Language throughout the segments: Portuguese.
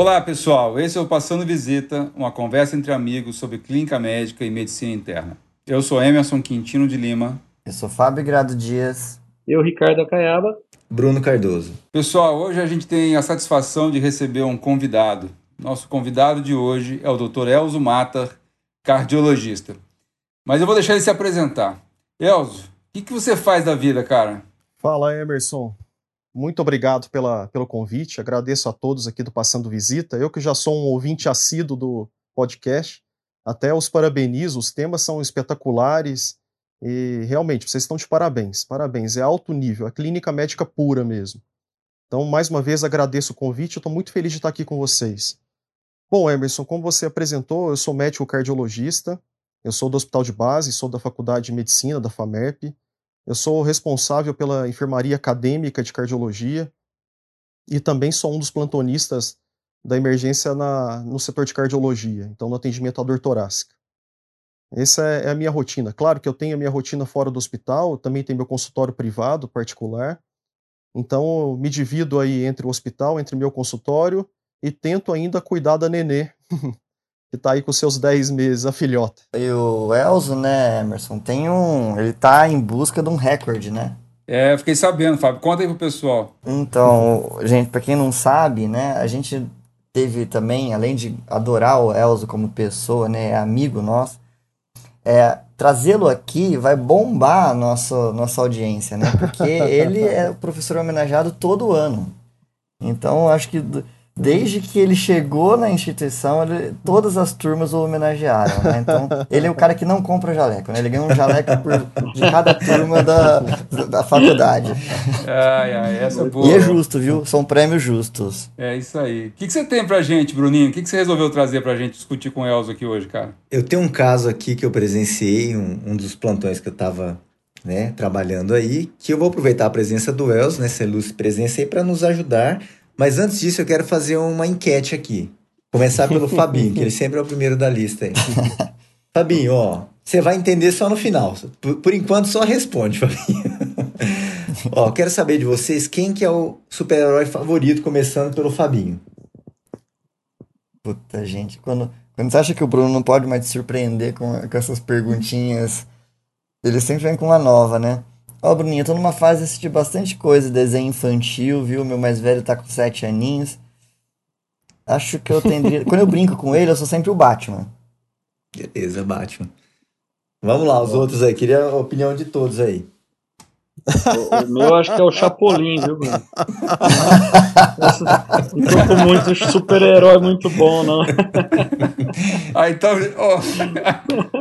Olá, pessoal. Esse é o Passando Visita, uma conversa entre amigos sobre clínica médica e medicina interna. Eu sou Emerson Quintino de Lima. Eu sou Fábio Grado Dias. Eu, Ricardo Acaiaba. Bruno Cardoso. Pessoal, hoje a gente tem a satisfação de receber um convidado. Nosso convidado de hoje é o Dr. Elzo Matar, cardiologista. Mas eu vou deixar ele se apresentar. Elzo, o que, que você faz da vida, cara? Fala, Emerson. Muito obrigado pela, pelo convite. Agradeço a todos aqui do Passando Visita. Eu que já sou um ouvinte assíduo do podcast, até os parabenizo. Os temas são espetaculares e realmente vocês estão de parabéns. Parabéns. É alto nível, é clínica médica pura mesmo. Então, mais uma vez, agradeço o convite. Estou muito feliz de estar aqui com vocês. Bom, Emerson, como você apresentou, eu sou médico cardiologista. Eu sou do Hospital de Base, sou da Faculdade de Medicina da FAMERP. Eu sou responsável pela enfermaria acadêmica de cardiologia e também sou um dos plantonistas da emergência na, no setor de cardiologia, então no atendimento à dor torácica. Essa é, é a minha rotina. Claro que eu tenho a minha rotina fora do hospital, também tenho meu consultório privado, particular. Então eu me divido aí entre o hospital, entre meu consultório e tento ainda cuidar da nenê, que tá aí com seus 10 meses, a filhota. E o Elzo, né, Emerson, tem um. Ele tá em busca de um recorde, né? É, fiquei sabendo, Fábio. Conta aí pro pessoal. Então, gente, para quem não sabe, né, a gente teve também, além de adorar o Elzo como pessoa, né, é amigo nosso, é, trazê-lo aqui vai bombar a nossa, nossa audiência, né? Porque ele é o professor homenageado todo ano. Então, acho que desde que ele chegou na instituição, ele, todas as turmas o homenagearam, né? Então, ele é o cara que não compra jaleco, né? Ele ganha um jaleco por, de cada turma da, da faculdade. Ai, ai, essa é boa. E é justo, viu? São prêmios justos. É isso aí. O que, que você tem pra gente, Bruninho? O que, que você resolveu trazer pra gente discutir com o Elzo aqui hoje, cara? Eu tenho um caso aqui que eu presenciei, um, um dos plantões que eu tava né, trabalhando aí, que eu vou aproveitar a presença do Elzo, nessa ilustre presença aí, para nos ajudar mas antes disso, eu quero fazer uma enquete aqui. Começar pelo Fabinho, que ele sempre é o primeiro da lista aí. Fabinho, ó, você vai entender só no final. Por, por enquanto, só responde, Fabinho. ó, quero saber de vocês quem que é o super-herói favorito, começando pelo Fabinho. Puta, gente, quando, quando você acha que o Bruno não pode mais te surpreender com, com essas perguntinhas, ele sempre vem com uma nova, né? Ó, oh, Bruninho, eu tô numa fase de assistir bastante coisa, desenho infantil, viu? Meu mais velho tá com sete aninhos. Acho que eu tendria. Quando eu brinco com ele, eu sou sempre o Batman. Beleza, Batman. Vamos lá, os outros aí. Queria a opinião de todos aí. O, o meu acho que é o Chapolin, viu, Bruno? não tô com muito super-herói muito bom, não. Ah, então, ó,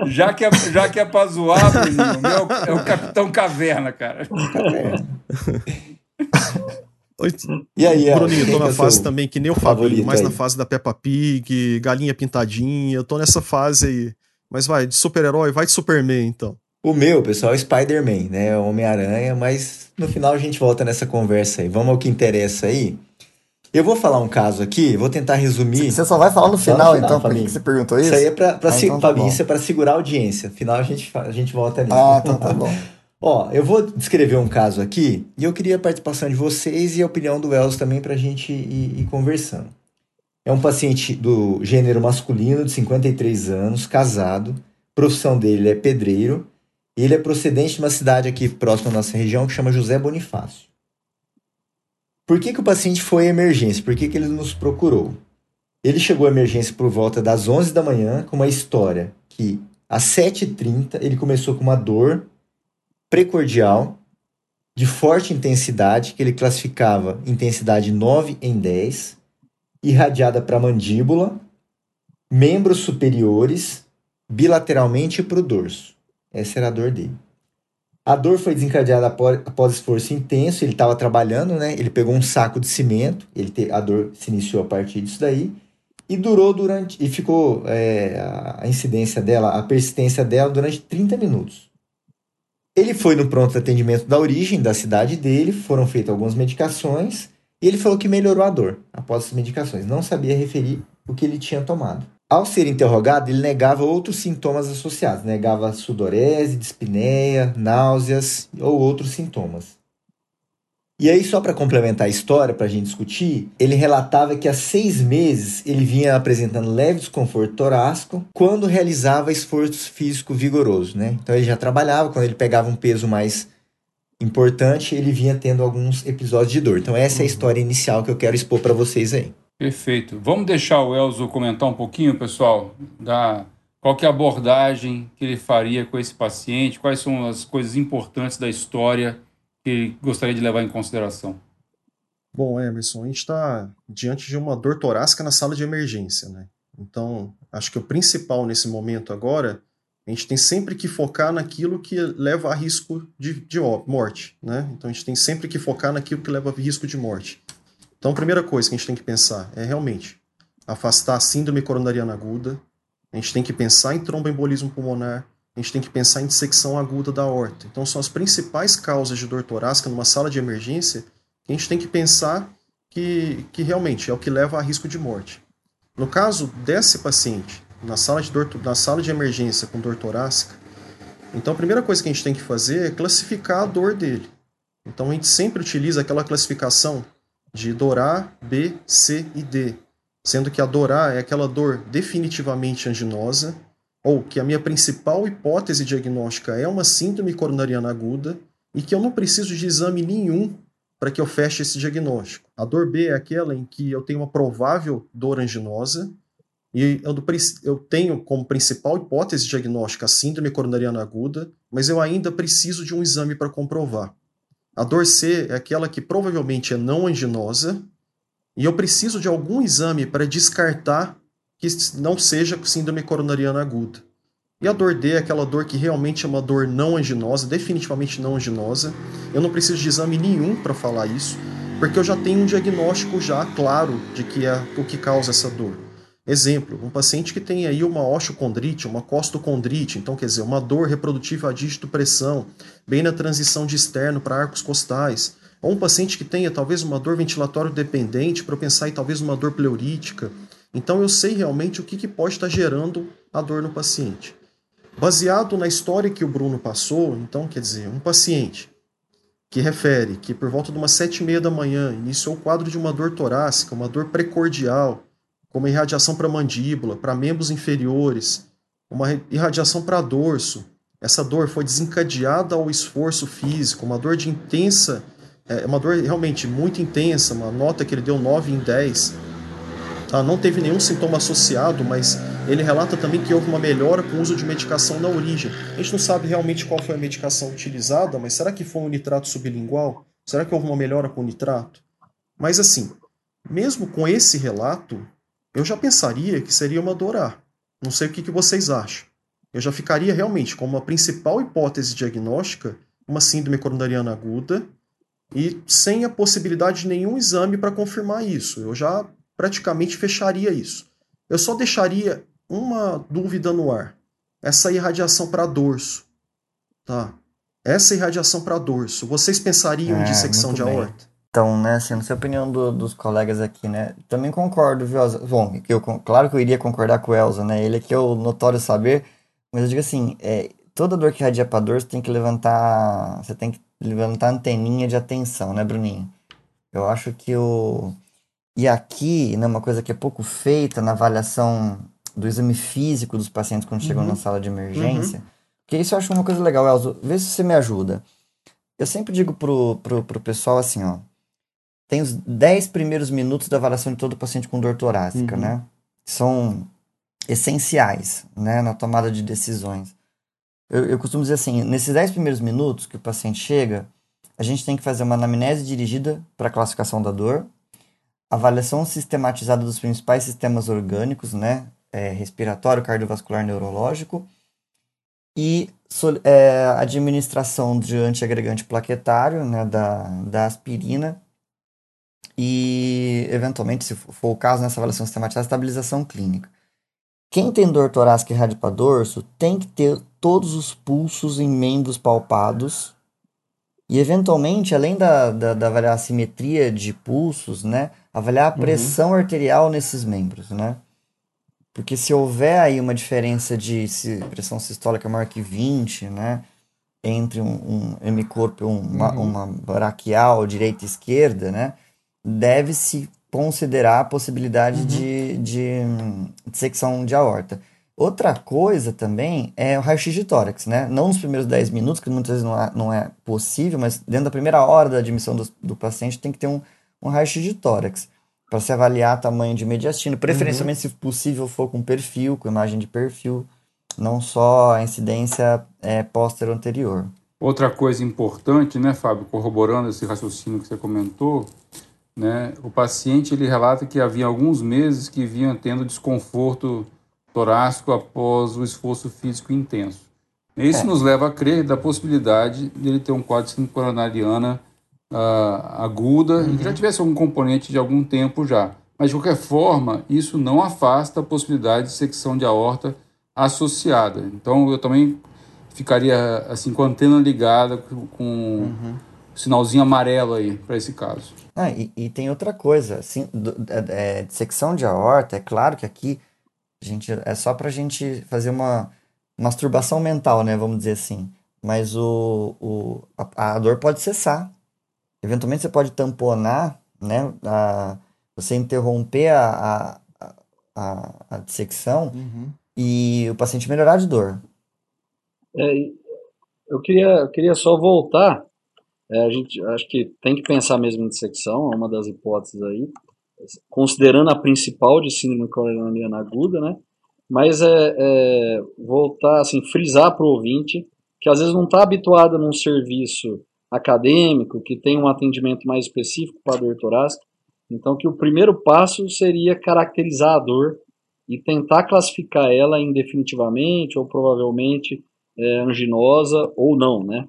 já, que é, já que é pra zoar, Bruno, meu é o Capitão Caverna, cara. Oi. E aí, Bruninho, eu tô na é fase também que nem o Fabinho, mais aí. na fase da Peppa Pig, Galinha Pintadinha, eu tô nessa fase aí. Mas vai, de super-herói, vai de Superman, então. O meu, pessoal, é Spider-Man, né? Homem-Aranha, mas no final a gente volta nessa conversa aí. Vamos ao que interessa aí. Eu vou falar um caso aqui, vou tentar resumir. Você só vai falar no final, no final então, por que você perguntou isso? Isso aí é pra, pra, ah, então tá isso é pra segurar a audiência. No final a gente, a gente volta ali. Ah, então tá bom. Ó, eu vou descrever um caso aqui e eu queria a participação de vocês e a opinião do Wells também pra gente ir, ir conversando. É um paciente do gênero masculino, de 53 anos, casado. profissão dele é pedreiro ele é procedente de uma cidade aqui próxima da nossa região que chama José Bonifácio. Por que, que o paciente foi à emergência? Por que, que ele nos procurou? Ele chegou à emergência por volta das 11 da manhã com uma história que às 7h30 ele começou com uma dor precordial de forte intensidade, que ele classificava intensidade 9 em 10, irradiada para a mandíbula, membros superiores, bilateralmente para o dorso. Essa era a dor dele. A dor foi desencadeada após, após esforço intenso, ele estava trabalhando, né? Ele pegou um saco de cimento, ele te, a dor se iniciou a partir disso daí, e durou durante, e ficou é, a incidência dela, a persistência dela durante 30 minutos. Ele foi no pronto atendimento da origem da cidade dele, foram feitas algumas medicações, e ele falou que melhorou a dor após as medicações. Não sabia referir o que ele tinha tomado. Ao ser interrogado, ele negava outros sintomas associados, negava sudorese, dispneia, náuseas ou outros sintomas. E aí, só para complementar a história, para a gente discutir, ele relatava que há seis meses ele vinha apresentando leve desconforto torácico quando realizava esforço físico vigoroso, né? Então ele já trabalhava, quando ele pegava um peso mais importante, ele vinha tendo alguns episódios de dor. Então essa é a história inicial que eu quero expor para vocês aí. Perfeito. Vamos deixar o Elzo comentar um pouquinho, pessoal, da qual que é a abordagem que ele faria com esse paciente, quais são as coisas importantes da história que gostaria de levar em consideração? Bom, Emerson, a gente está diante de uma dor torácica na sala de emergência, né? Então, acho que o principal nesse momento agora, a gente tem sempre que focar naquilo que leva a risco de, de morte, né? Então, a gente tem sempre que focar naquilo que leva a risco de morte. Então, a primeira coisa que a gente tem que pensar é realmente afastar a síndrome coronariana aguda, a gente tem que pensar em tromboembolismo pulmonar, a gente tem que pensar em dissecção aguda da horta. Então, são as principais causas de dor torácica numa sala de emergência que a gente tem que pensar que, que realmente é o que leva a risco de morte. No caso desse paciente, na sala de, dor, na sala de emergência com dor torácica, então a primeira coisa que a gente tem que fazer é classificar a dor dele. Então, a gente sempre utiliza aquela classificação de dor A, B, C e D, sendo que a dor A é aquela dor definitivamente anginosa, ou que a minha principal hipótese diagnóstica é uma síndrome coronariana aguda e que eu não preciso de exame nenhum para que eu feche esse diagnóstico. A dor B é aquela em que eu tenho uma provável dor anginosa e eu, tenho como principal hipótese diagnóstica a síndrome coronariana aguda, mas eu ainda preciso de um exame para comprovar. A dor C é aquela que provavelmente é não anginosa e eu preciso de algum exame para descartar que não seja síndrome coronariana aguda. E a dor D é aquela dor que realmente é uma dor não anginosa, definitivamente não anginosa. Eu não preciso de exame nenhum para falar isso, porque eu já tenho um diagnóstico já claro de que é o que causa essa dor. Exemplo, um paciente que tem aí uma osteocondrite, uma costocondrite, então quer dizer, uma dor reprodutiva a dígito pressão, bem na transição de externo para arcos costais. Ou um paciente que tenha talvez uma dor ventilatório dependente, para pensar em talvez uma dor pleurítica então eu sei realmente o que, que pode estar gerando a dor no paciente. Baseado na história que o Bruno passou, então quer dizer, um paciente que refere que por volta de umas sete e meia da manhã iniciou o quadro de uma dor torácica, uma dor precordial, com uma irradiação para mandíbula, para membros inferiores, uma irradiação para dorso. Essa dor foi desencadeada ao esforço físico, uma dor de intensa, é uma dor realmente muito intensa, uma nota que ele deu 9 em 10 Tá? Não teve nenhum sintoma associado, mas ele relata também que houve uma melhora com o uso de medicação na origem. A gente não sabe realmente qual foi a medicação utilizada, mas será que foi um nitrato sublingual? Será que houve uma melhora com o nitrato? Mas assim, mesmo com esse relato, eu já pensaria que seria uma dor A. Não sei o que, que vocês acham. Eu já ficaria realmente como a principal hipótese diagnóstica uma síndrome coronariana aguda e sem a possibilidade de nenhum exame para confirmar isso. Eu já praticamente fecharia isso. Eu só deixaria uma dúvida no ar. Essa irradiação para dorso, tá? Essa irradiação para dorso, vocês pensariam é, em dissecção de aorta? Então, né, assim, não sei a opinião do, dos colegas aqui, né? Também concordo, viu? Bom, eu, claro que eu iria concordar com o Elza, né? Ele aqui é o notório saber, mas eu digo assim, é, toda dor que irradia para dorso tem que levantar, você tem que levantar anteninha de atenção, né, Bruninho? Eu acho que o e aqui, né, uma coisa que é pouco feita na avaliação do exame físico dos pacientes quando uhum. chegam na sala de emergência, uhum. que isso eu acho uma coisa legal, Elzo, vê se você me ajuda. Eu sempre digo pro, pro, pro pessoal assim, ó, tem os 10 primeiros minutos da avaliação de todo paciente com dor torácica, uhum. né? São essenciais, né, na tomada de decisões. Eu, eu costumo dizer assim, nesses 10 primeiros minutos que o paciente chega, a gente tem que fazer uma anamnese dirigida para a classificação da dor, avaliação sistematizada dos principais sistemas orgânicos, né? É, respiratório, cardiovascular, neurológico, e é, administração de antiagregante plaquetário, né, da, da aspirina, e, eventualmente, se for o caso, nessa avaliação sistematizada, estabilização clínica. Quem tem dor torácica e dorso tem que ter todos os pulsos em membros palpados e, eventualmente, além da, da, da avaliar a simetria de pulsos, né, avaliar a uhum. pressão uhum. arterial nesses membros, né? Porque se houver aí uma diferença de pressão sistólica maior que 20, né? entre um, um hemicorpo e uma, uhum. uma braquial direita e esquerda, né? Deve-se considerar a possibilidade uhum. de, de, de secção de aorta. Outra coisa também é o raio-x de tórax, né? Não nos primeiros 10 minutos, que muitas vezes não é, não é possível, mas dentro da primeira hora da admissão do, do paciente tem que ter um, um raio-x de tórax para se avaliar tamanho de mediastino, preferencialmente uhum. se possível for com perfil, com imagem de perfil, não só a incidência é, póstero anterior. Outra coisa importante, né, Fábio, corroborando esse raciocínio que você comentou, né, o paciente ele relata que havia alguns meses que vinha tendo desconforto torácico após o esforço físico intenso. Isso é. nos leva a crer da possibilidade de ele ter um quadro de síndrome coronariana uh, aguda uhum. e que já tivesse algum componente de algum tempo já. Mas, de qualquer forma, isso não afasta a possibilidade de secção de aorta associada. Então, eu também ficaria assim com a antena ligada com uhum. sinalzinho amarelo aí para esse caso. Ah, e, e, tem outra coisa, assim, do, é, é, secção de aorta, é claro que aqui gente, é só pra gente fazer uma masturbação mental, né? Vamos dizer assim. Mas o, o, a, a dor pode cessar. Eventualmente você pode tamponar, né? A, você interromper a, a, a, a dissecção uhum. e o paciente melhorar de dor. É, eu, queria, eu queria só voltar. É, a gente acho que tem que pensar mesmo em dissecção, é uma das hipóteses aí considerando a principal de síndrome coronariana aguda, né? Mas é, é voltar, assim, frisar para o ouvinte que às vezes não está habituado num serviço acadêmico que tem um atendimento mais específico para a dor torácica. Então, que o primeiro passo seria caracterizar a dor e tentar classificar ela indefinitivamente ou provavelmente é, anginosa ou não, né?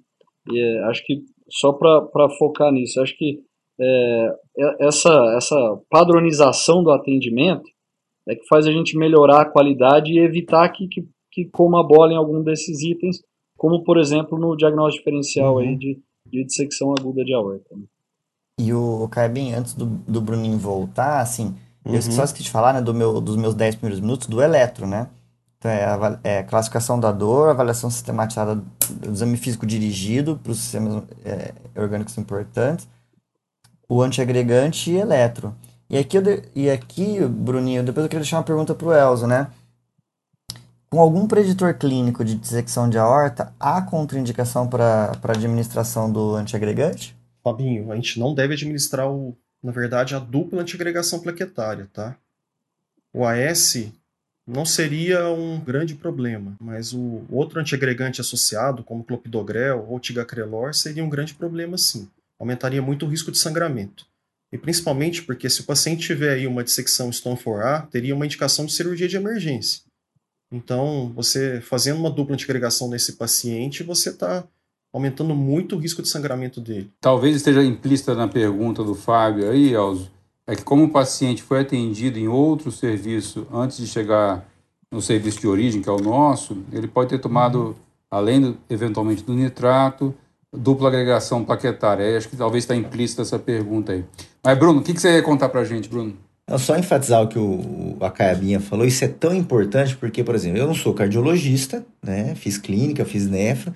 E, é, acho que só para focar nisso, acho que é, é, essa, essa padronização do atendimento é que faz a gente melhorar a qualidade e evitar que, que, que coma bola em algum desses itens, como por exemplo no diagnóstico diferencial uhum. aí de, de dissecção aguda de aorta. Né? E o Carbin, antes do, do Bruninho voltar, assim, uhum. eu só esqueci de falar né, do meu, dos meus 10 primeiros minutos do eletro, né? Então, é, a, é classificação da dor, avaliação sistematizada do exame físico dirigido para os sistemas é, orgânicos importantes, o antiagregante e eletro. E aqui, e aqui, Bruninho, depois eu queria deixar uma pergunta para o Elzo, né? Com algum preditor clínico de dissecção de aorta, há contraindicação para administração do antiagregante? Fabinho, a gente não deve administrar, o, na verdade, a dupla antiagregação plaquetária, tá? O AS não seria um grande problema, mas o outro antiagregante associado, como clopidogrel ou tigagrelor, seria um grande problema sim aumentaria muito o risco de sangramento. E principalmente porque se o paciente tiver aí uma dissecção Stone 4A, teria uma indicação de cirurgia de emergência. Então, você fazendo uma dupla antigregação nesse paciente, você está aumentando muito o risco de sangramento dele. Talvez esteja implícita na pergunta do Fábio aí, Elzo, é que como o paciente foi atendido em outro serviço antes de chegar no serviço de origem, que é o nosso, ele pode ter tomado, além do, eventualmente do nitrato, dupla agregação plaquetária? Acho que talvez está implícita essa pergunta aí. Mas, Bruno, o que, que você ia contar para a gente, Bruno? Não, só enfatizar o que o, a Caiabinha falou, isso é tão importante porque, por exemplo, eu não sou cardiologista, né? Fiz clínica, fiz nefro,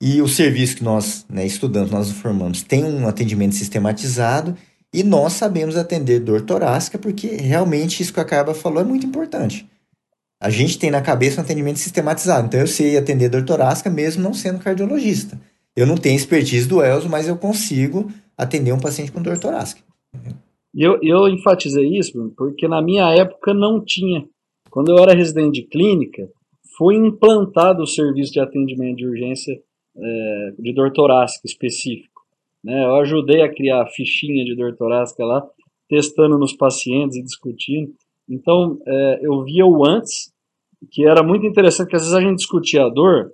e o serviço que nós né, estudamos, nós formamos, tem um atendimento sistematizado e nós sabemos atender dor torácica porque realmente isso que a Caiaba falou é muito importante. A gente tem na cabeça um atendimento sistematizado, então eu sei atender dor torácica mesmo não sendo cardiologista. Eu não tenho expertise do Elzo, mas eu consigo atender um paciente com dor torácica. Eu, eu enfatizei isso porque na minha época não tinha. Quando eu era residente de clínica, foi implantado o serviço de atendimento de urgência é, de dor torácica específico. Né? Eu ajudei a criar a fichinha de dor torácica lá, testando nos pacientes e discutindo. Então, é, eu via o antes, que era muito interessante, porque às vezes a gente discutia a dor,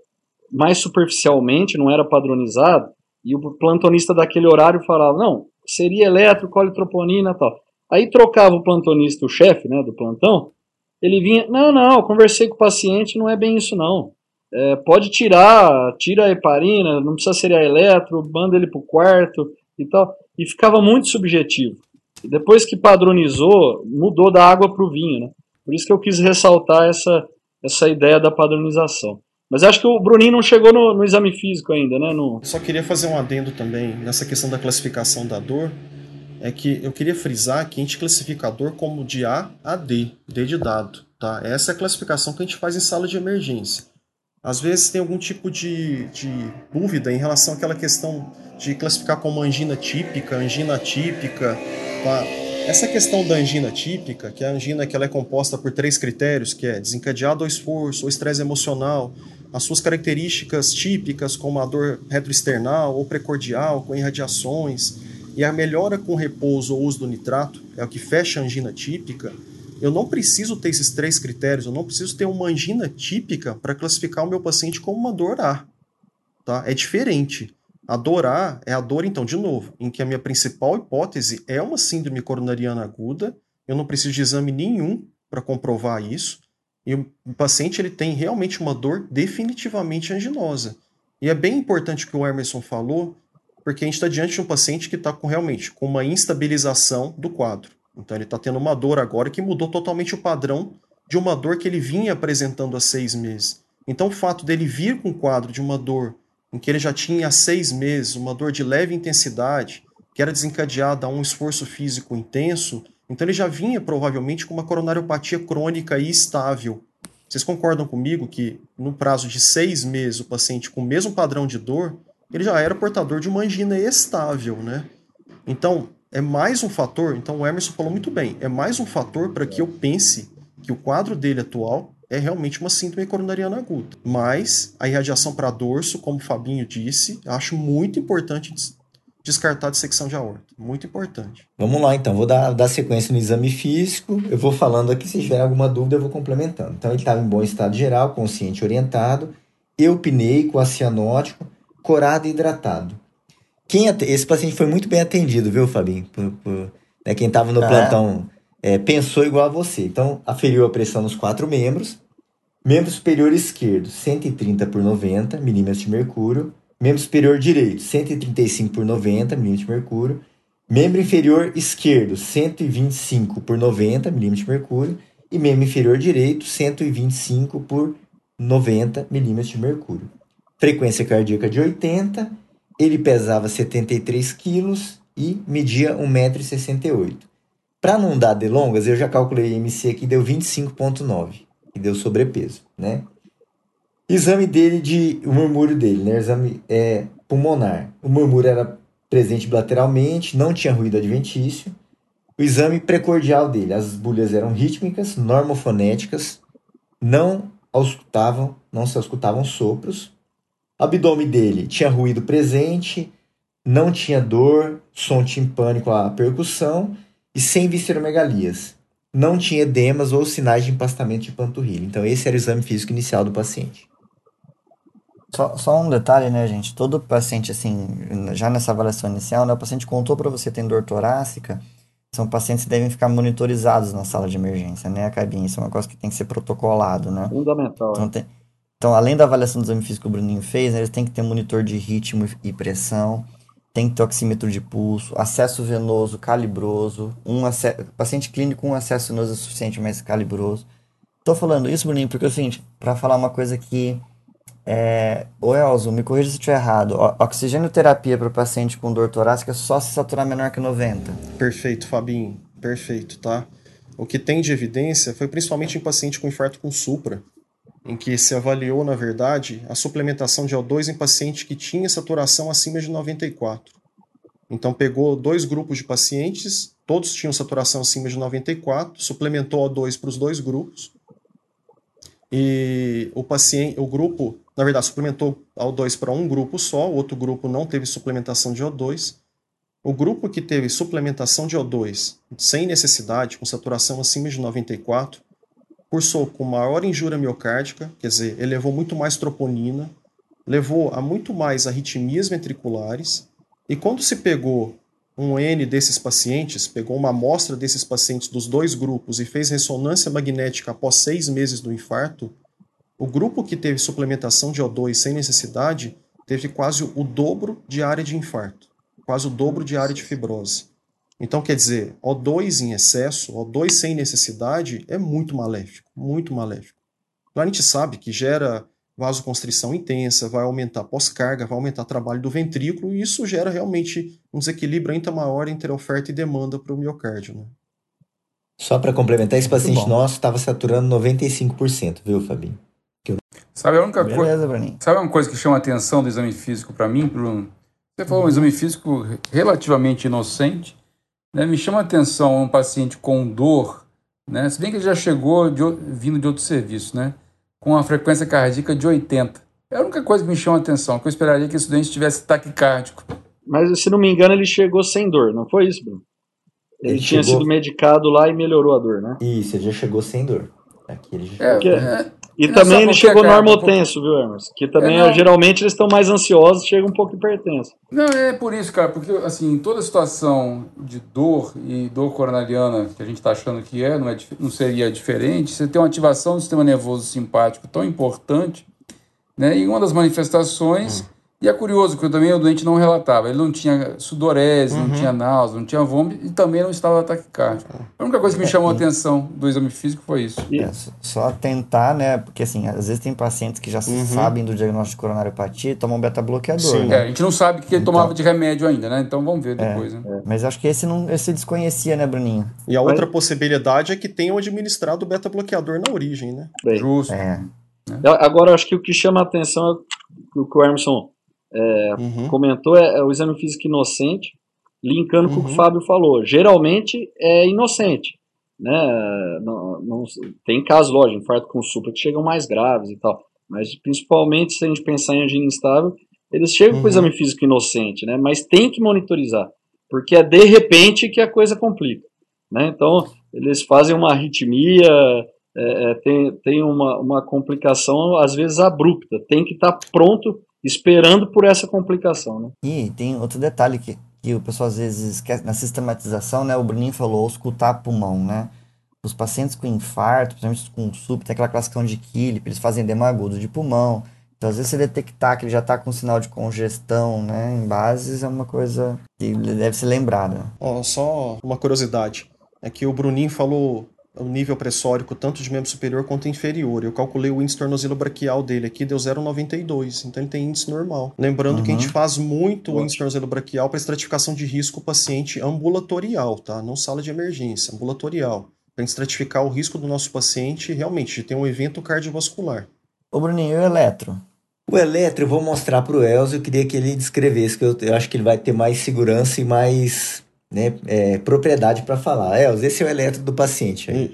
mais superficialmente, não era padronizado, e o plantonista daquele horário falava, não, seria eletro, colitroponina e tal. Aí trocava o plantonista, o chefe né, do plantão, ele vinha, não, não, conversei com o paciente, não é bem isso não. É, pode tirar, tira a heparina, não precisa ser a eletro, manda ele para o quarto e tal. E ficava muito subjetivo. E depois que padronizou, mudou da água para o vinho, né? Por isso que eu quis ressaltar essa, essa ideia da padronização. Mas acho que o Bruninho não chegou no, no exame físico ainda, né? No... Só queria fazer um adendo também nessa questão da classificação da dor. É que eu queria frisar que a gente classifica a dor como de A a D, D de dado. Tá? Essa é a classificação que a gente faz em sala de emergência. Às vezes tem algum tipo de, de dúvida em relação àquela questão de classificar como angina típica, angina atípica. Tá? Essa questão da angina típica, que é a angina que ela é composta por três critérios, que é desencadeado ou esforço, ou estresse emocional, as suas características típicas, como a dor retroesternal ou precordial, com irradiações, e a melhora com repouso ou uso do nitrato, é o que fecha a angina típica, eu não preciso ter esses três critérios, eu não preciso ter uma angina típica para classificar o meu paciente como uma dor A. Tá? É diferente. A dor A é a dor, então, de novo, em que a minha principal hipótese é uma síndrome coronariana aguda, eu não preciso de exame nenhum para comprovar isso, e o paciente ele tem realmente uma dor definitivamente anginosa. E é bem importante o que o Emerson falou, porque a gente está diante de um paciente que está com, realmente com uma instabilização do quadro. Então ele está tendo uma dor agora que mudou totalmente o padrão de uma dor que ele vinha apresentando há seis meses. Então o fato dele vir com um quadro de uma dor em que ele já tinha há seis meses, uma dor de leve intensidade, que era desencadeada a um esforço físico intenso, então ele já vinha provavelmente com uma coronariopatia crônica e estável. Vocês concordam comigo que no prazo de seis meses o paciente com o mesmo padrão de dor, ele já era portador de uma angina estável, né? Então, é mais um fator, então o Emerson falou muito bem, é mais um fator para que eu pense que o quadro dele atual é realmente uma síndrome coronariana aguda. Mas a irradiação para dorso, como o Fabinho disse, acho muito importante descartar a dissecção de aorta. Muito importante. Vamos lá, então. Vou dar, dar sequência no exame físico. Eu vou falando aqui, se tiver alguma dúvida, eu vou complementando. Então, ele estava em bom estado geral, consciente orientado, eupineico, acianótico, corado e hidratado. Quem, esse paciente foi muito bem atendido, viu, Fabinho? Por, por, né, quem estava no ah, plantão é, pensou igual a você. Então, aferiu a pressão nos quatro membros. Membro superior esquerdo, 130 por 90 milímetros de mercúrio. Membro superior direito, 135 por 90 milímetros de mercúrio. Membro inferior esquerdo, 125 por 90 milímetros de mercúrio. E membro inferior direito, 125 por 90 milímetros de mercúrio. Frequência cardíaca de 80 ele pesava 73 quilos e media 1,68m. Para não dar delongas, eu já calculei MC aqui, deu 25,9, que deu sobrepeso, né? Exame dele de o murmúrio dele, né? Exame é, pulmonar. O murmúrio era presente bilateralmente, não tinha ruído adventício. O exame precordial dele, as bolhas eram rítmicas, normofonéticas, não auscultavam, não se auscultavam sopros abdômen dele tinha ruído presente, não tinha dor, som timpânico à percussão e sem visceromegalias. Não tinha edemas ou sinais de empastamento de panturrilha. Então, esse era o exame físico inicial do paciente. Só, só um detalhe, né, gente? Todo paciente, assim, já nessa avaliação inicial, né, o paciente contou para você tem dor torácica, são pacientes que devem ficar monitorizados na sala de emergência, né, a cabine. Isso é uma coisa que tem que ser protocolado, né? Fundamental. Então, tem, então, além da avaliação do exame físico que o Bruninho fez, né, eles têm que ter monitor de ritmo e pressão, tem que ter oxímetro de pulso, acesso venoso calibroso, um paciente clínico com um acesso venoso é suficiente, mas calibroso. Tô falando isso, Bruninho, porque é o seguinte, para falar uma coisa que é, o Elzo, me corrija se estiver errado. Oxigênio terapia para o paciente com dor torácica só se saturar menor que 90. Perfeito, Fabinho. Perfeito, tá? O que tem de evidência foi principalmente em paciente com infarto com supra, em que se avaliou, na verdade, a suplementação de O2 em paciente que tinha saturação acima de 94. Então pegou dois grupos de pacientes, todos tinham saturação acima de 94, suplementou O2 para os dois grupos. E o paciente, o grupo, na verdade, suplementou O2 para um grupo só, o outro grupo não teve suplementação de O2. O grupo que teve suplementação de O2 sem necessidade, com saturação acima de 94, cursou com maior injúria miocárdica, quer dizer, ele levou muito mais troponina, levou a muito mais arritmias ventriculares, e quando se pegou um N desses pacientes, pegou uma amostra desses pacientes dos dois grupos e fez ressonância magnética após seis meses do infarto, o grupo que teve suplementação de O2 sem necessidade teve quase o dobro de área de infarto, quase o dobro de área de fibrose. Então, quer dizer, O2 em excesso, O2 sem necessidade, é muito maléfico, muito maléfico. Então, a gente sabe que gera vasoconstrição intensa, vai aumentar pós-carga, vai aumentar o trabalho do ventrículo, e isso gera realmente um desequilíbrio ainda maior entre oferta e demanda para o miocárdio. Né? Só para complementar, esse paciente nosso estava saturando 95%, viu, Fabinho? Eu... Sabe a única coisa. Sabe uma coisa que chama a atenção do exame físico para mim, Bruno? Você falou um exame físico relativamente inocente, né? Me chama a atenção um paciente com dor, né? Se bem que ele já chegou de, vindo de outro serviço, né? Com uma frequência cardíaca de 80. É a única coisa que me chama a atenção, que eu esperaria que esse doente tivesse taquicárdico. Mas, se não me engano, ele chegou sem dor, não foi isso, Bruno? Ele, ele tinha chegou... sido medicado lá e melhorou a dor, né? Isso, ele já chegou sem dor. Aqui ele já é, chegou. É, e também ele chegou é, normotenso, viu, Emerson? Que também, é, geralmente, eles estão mais ansiosos, chega um pouco hipertenso. Não, é por isso, cara, porque, assim, toda situação de dor e dor coronariana que a gente está achando que é não, é, não seria diferente, você tem uma ativação do sistema nervoso simpático tão importante, né? E uma das manifestações hum. E é curioso que também o doente não relatava. Ele não tinha sudorese, uhum. não tinha náusea, não tinha vômito e também não estava taquicárdico. A única coisa que me é, chamou a atenção do exame físico foi isso. É, só tentar, né? Porque assim, às vezes tem pacientes que já uhum. sabem do diagnóstico de coronariopatia e tomam beta-bloqueador. Sim, né? é, a gente não sabe o que ele então, tomava de remédio ainda, né? Então vamos ver é, depois. É, né? Mas acho que esse não esse desconhecia, né, Bruninho? E a outra possibilidade é que tenham administrado o beta-bloqueador na origem, né? Bem, Justo. É. Agora, acho que o que chama a atenção é o que o Emerson é, uhum. comentou é, é, o exame físico inocente, linkando uhum. com o que o uhum. Fábio falou. Geralmente é inocente. Né? Não, não, tem casos, lógico, infarto com supra que chegam mais graves e tal. Mas principalmente se a gente pensar em angina instável, eles chegam uhum. com o exame físico inocente, né? Mas tem que monitorizar, porque é de repente que a coisa complica, né? Então eles fazem uma arritmia, é, é tem, tem uma, uma complicação às vezes abrupta, tem que estar tá pronto esperando por essa complicação. Né? E tem outro detalhe que, que o pessoal às vezes esquece, na sistematização, né, o Bruninho falou, escutar pulmão, né? Os pacientes com infarto, principalmente com SUP, tem aquela classificação de Killip, eles fazem edema agudo de pulmão. Então, às vezes, você detectar que ele já está com sinal de congestão, né, em bases, é uma coisa que deve ser lembrada. Oh, só uma curiosidade. É que o Bruninho falou o nível pressórico tanto de membro superior quanto inferior. Eu calculei o índice tornozelo-braquial dele aqui, deu 0,92, então ele tem índice normal. Lembrando uhum. que a gente uhum. faz muito o índice tornozelo-braquial para estratificação de risco paciente ambulatorial, tá? Não sala de emergência, ambulatorial. Para estratificar o risco do nosso paciente realmente de ter um evento cardiovascular. Ô Bruninho, e o eletro? O eletro eu vou mostrar para o Elzo, eu queria que ele descrevesse, que eu, eu acho que ele vai ter mais segurança e mais né, é, propriedade para falar. Elza, esse é o eletro do paciente. O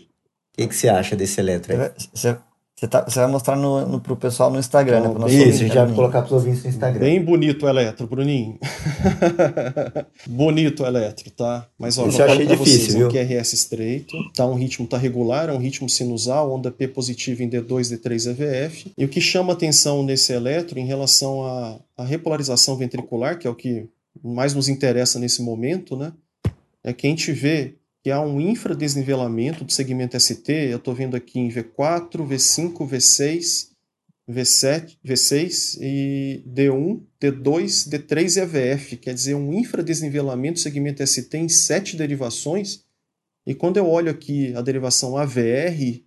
que, que você acha desse eletro aí? Você, você, tá, vai mostrar no, no, pro pessoal no Instagram, né? Pro Isso, já vai colocar para os ouvintes no Instagram. Bem bonito o eletro, Bruninho. bonito o eletro, tá? Mas ó, Isso eu achei difícil, vocês, viu? Um QRS estreito, tá? Um ritmo tá regular, é um ritmo sinusal, onda P positiva em D2, D3, EVF. E o que chama atenção nesse eletro em relação à, à repolarização ventricular, que é o que mais nos interessa nesse momento, né? É que a gente vê que há um infradesnivelamento do segmento ST, eu estou vendo aqui em V4, V5, V6, V7, V6 e D1, D2, D3 e EVF, quer dizer, um infradesnivelamento do segmento ST em sete derivações. E quando eu olho aqui a derivação AVR,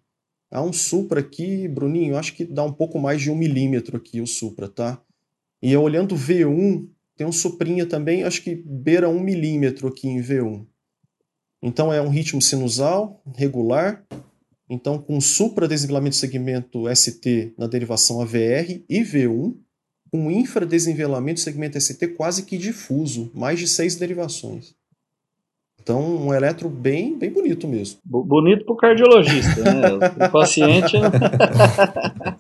há um supra aqui, Bruninho, acho que dá um pouco mais de um milímetro aqui o supra, tá? E olhando V1, tem um suprinha também, acho que beira um milímetro aqui em V1. Então é um ritmo sinusal, regular, então com supradesnivelamento do segmento ST na derivação AVR e V1, com infradesenvelamento do segmento ST quase que difuso, mais de seis derivações. Então, um eletro bem, bem bonito mesmo. Bonito para o cardiologista, né? O paciente.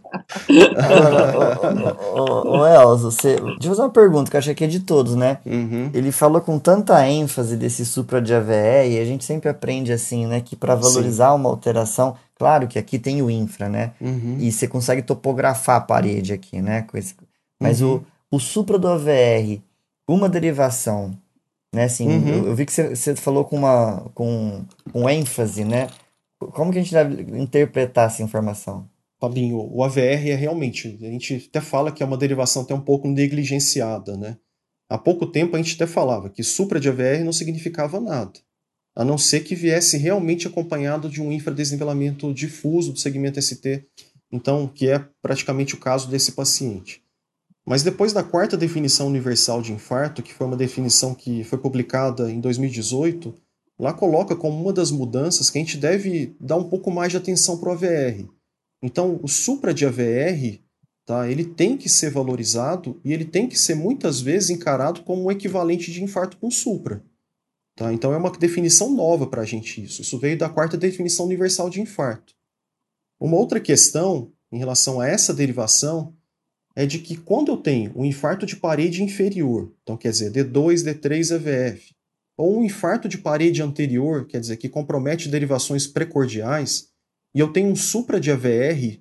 Ô, Elzo, você... deixa eu fazer uma pergunta que eu achei que é de todos, né? Uhum. Ele falou com tanta ênfase desse supra de AVE e a gente sempre aprende assim, né? Que para valorizar Sim. uma alteração, claro que aqui tem o infra, né? Uhum. E você consegue topografar a parede aqui, né? Mas uhum. o, o supra do AVR, uma derivação né? Assim, uhum. eu, eu, vi que você falou com uma com, com ênfase, né? Como que a gente deve interpretar essa informação? Fabinho, o AVR é realmente, a gente até fala que é uma derivação até um pouco negligenciada, né? Há pouco tempo a gente até falava que supra de AVR não significava nada, a não ser que viesse realmente acompanhado de um infradesnivelamento difuso do segmento ST então que é praticamente o caso desse paciente. Mas depois da quarta definição universal de infarto, que foi uma definição que foi publicada em 2018, lá coloca como uma das mudanças que a gente deve dar um pouco mais de atenção para o AVR. Então, o supra de AVR, tá, ele tem que ser valorizado e ele tem que ser muitas vezes encarado como um equivalente de infarto com supra. Tá? Então, é uma definição nova para a gente isso. Isso veio da quarta definição universal de infarto. Uma outra questão em relação a essa derivação é de que quando eu tenho um infarto de parede inferior, então quer dizer D2, D3, EVF, ou um infarto de parede anterior, quer dizer que compromete derivações precordiais, e eu tenho um supra de AVR,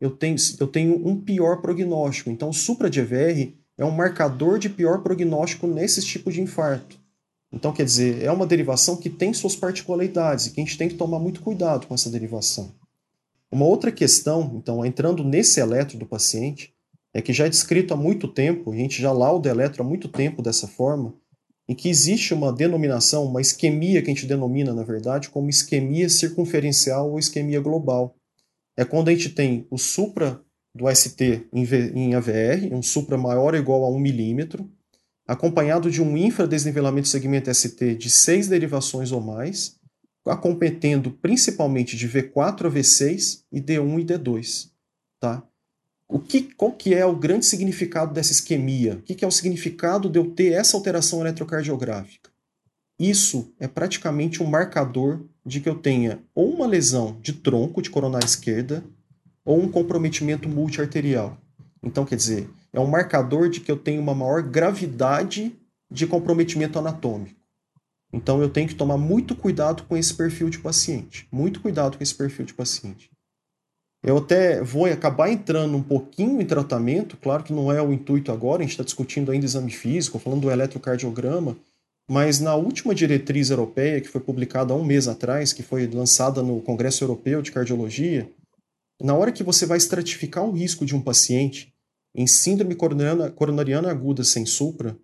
eu tenho, eu tenho um pior prognóstico. Então, o supra de AVR é um marcador de pior prognóstico nesses tipos de infarto. Então, quer dizer, é uma derivação que tem suas particularidades e que a gente tem que tomar muito cuidado com essa derivação. Uma outra questão, então, entrando nesse eletro do paciente, é que já é descrito há muito tempo, a gente já lauda eletro há muito tempo dessa forma, em que existe uma denominação, uma isquemia que a gente denomina, na verdade, como isquemia circunferencial ou isquemia global. É quando a gente tem o supra do ST em AVR, um supra maior ou igual a 1 milímetro, acompanhado de um infradesnivelamento do segmento ST de seis derivações ou mais, acometendo principalmente de V4 a V6 e D1 e D2. Tá? O que, qual que é o grande significado dessa isquemia? O que, que é o significado de eu ter essa alteração eletrocardiográfica? Isso é praticamente um marcador de que eu tenha ou uma lesão de tronco de coronária esquerda ou um comprometimento multiarterial. Então, quer dizer, é um marcador de que eu tenho uma maior gravidade de comprometimento anatômico. Então, eu tenho que tomar muito cuidado com esse perfil de paciente. Muito cuidado com esse perfil de paciente. Eu até vou acabar entrando um pouquinho em tratamento, claro que não é o intuito agora, a gente está discutindo ainda exame físico, falando do eletrocardiograma, mas na última diretriz europeia, que foi publicada há um mês atrás, que foi lançada no Congresso Europeu de Cardiologia, na hora que você vai estratificar o risco de um paciente em síndrome coronariana, coronariana aguda sem supra,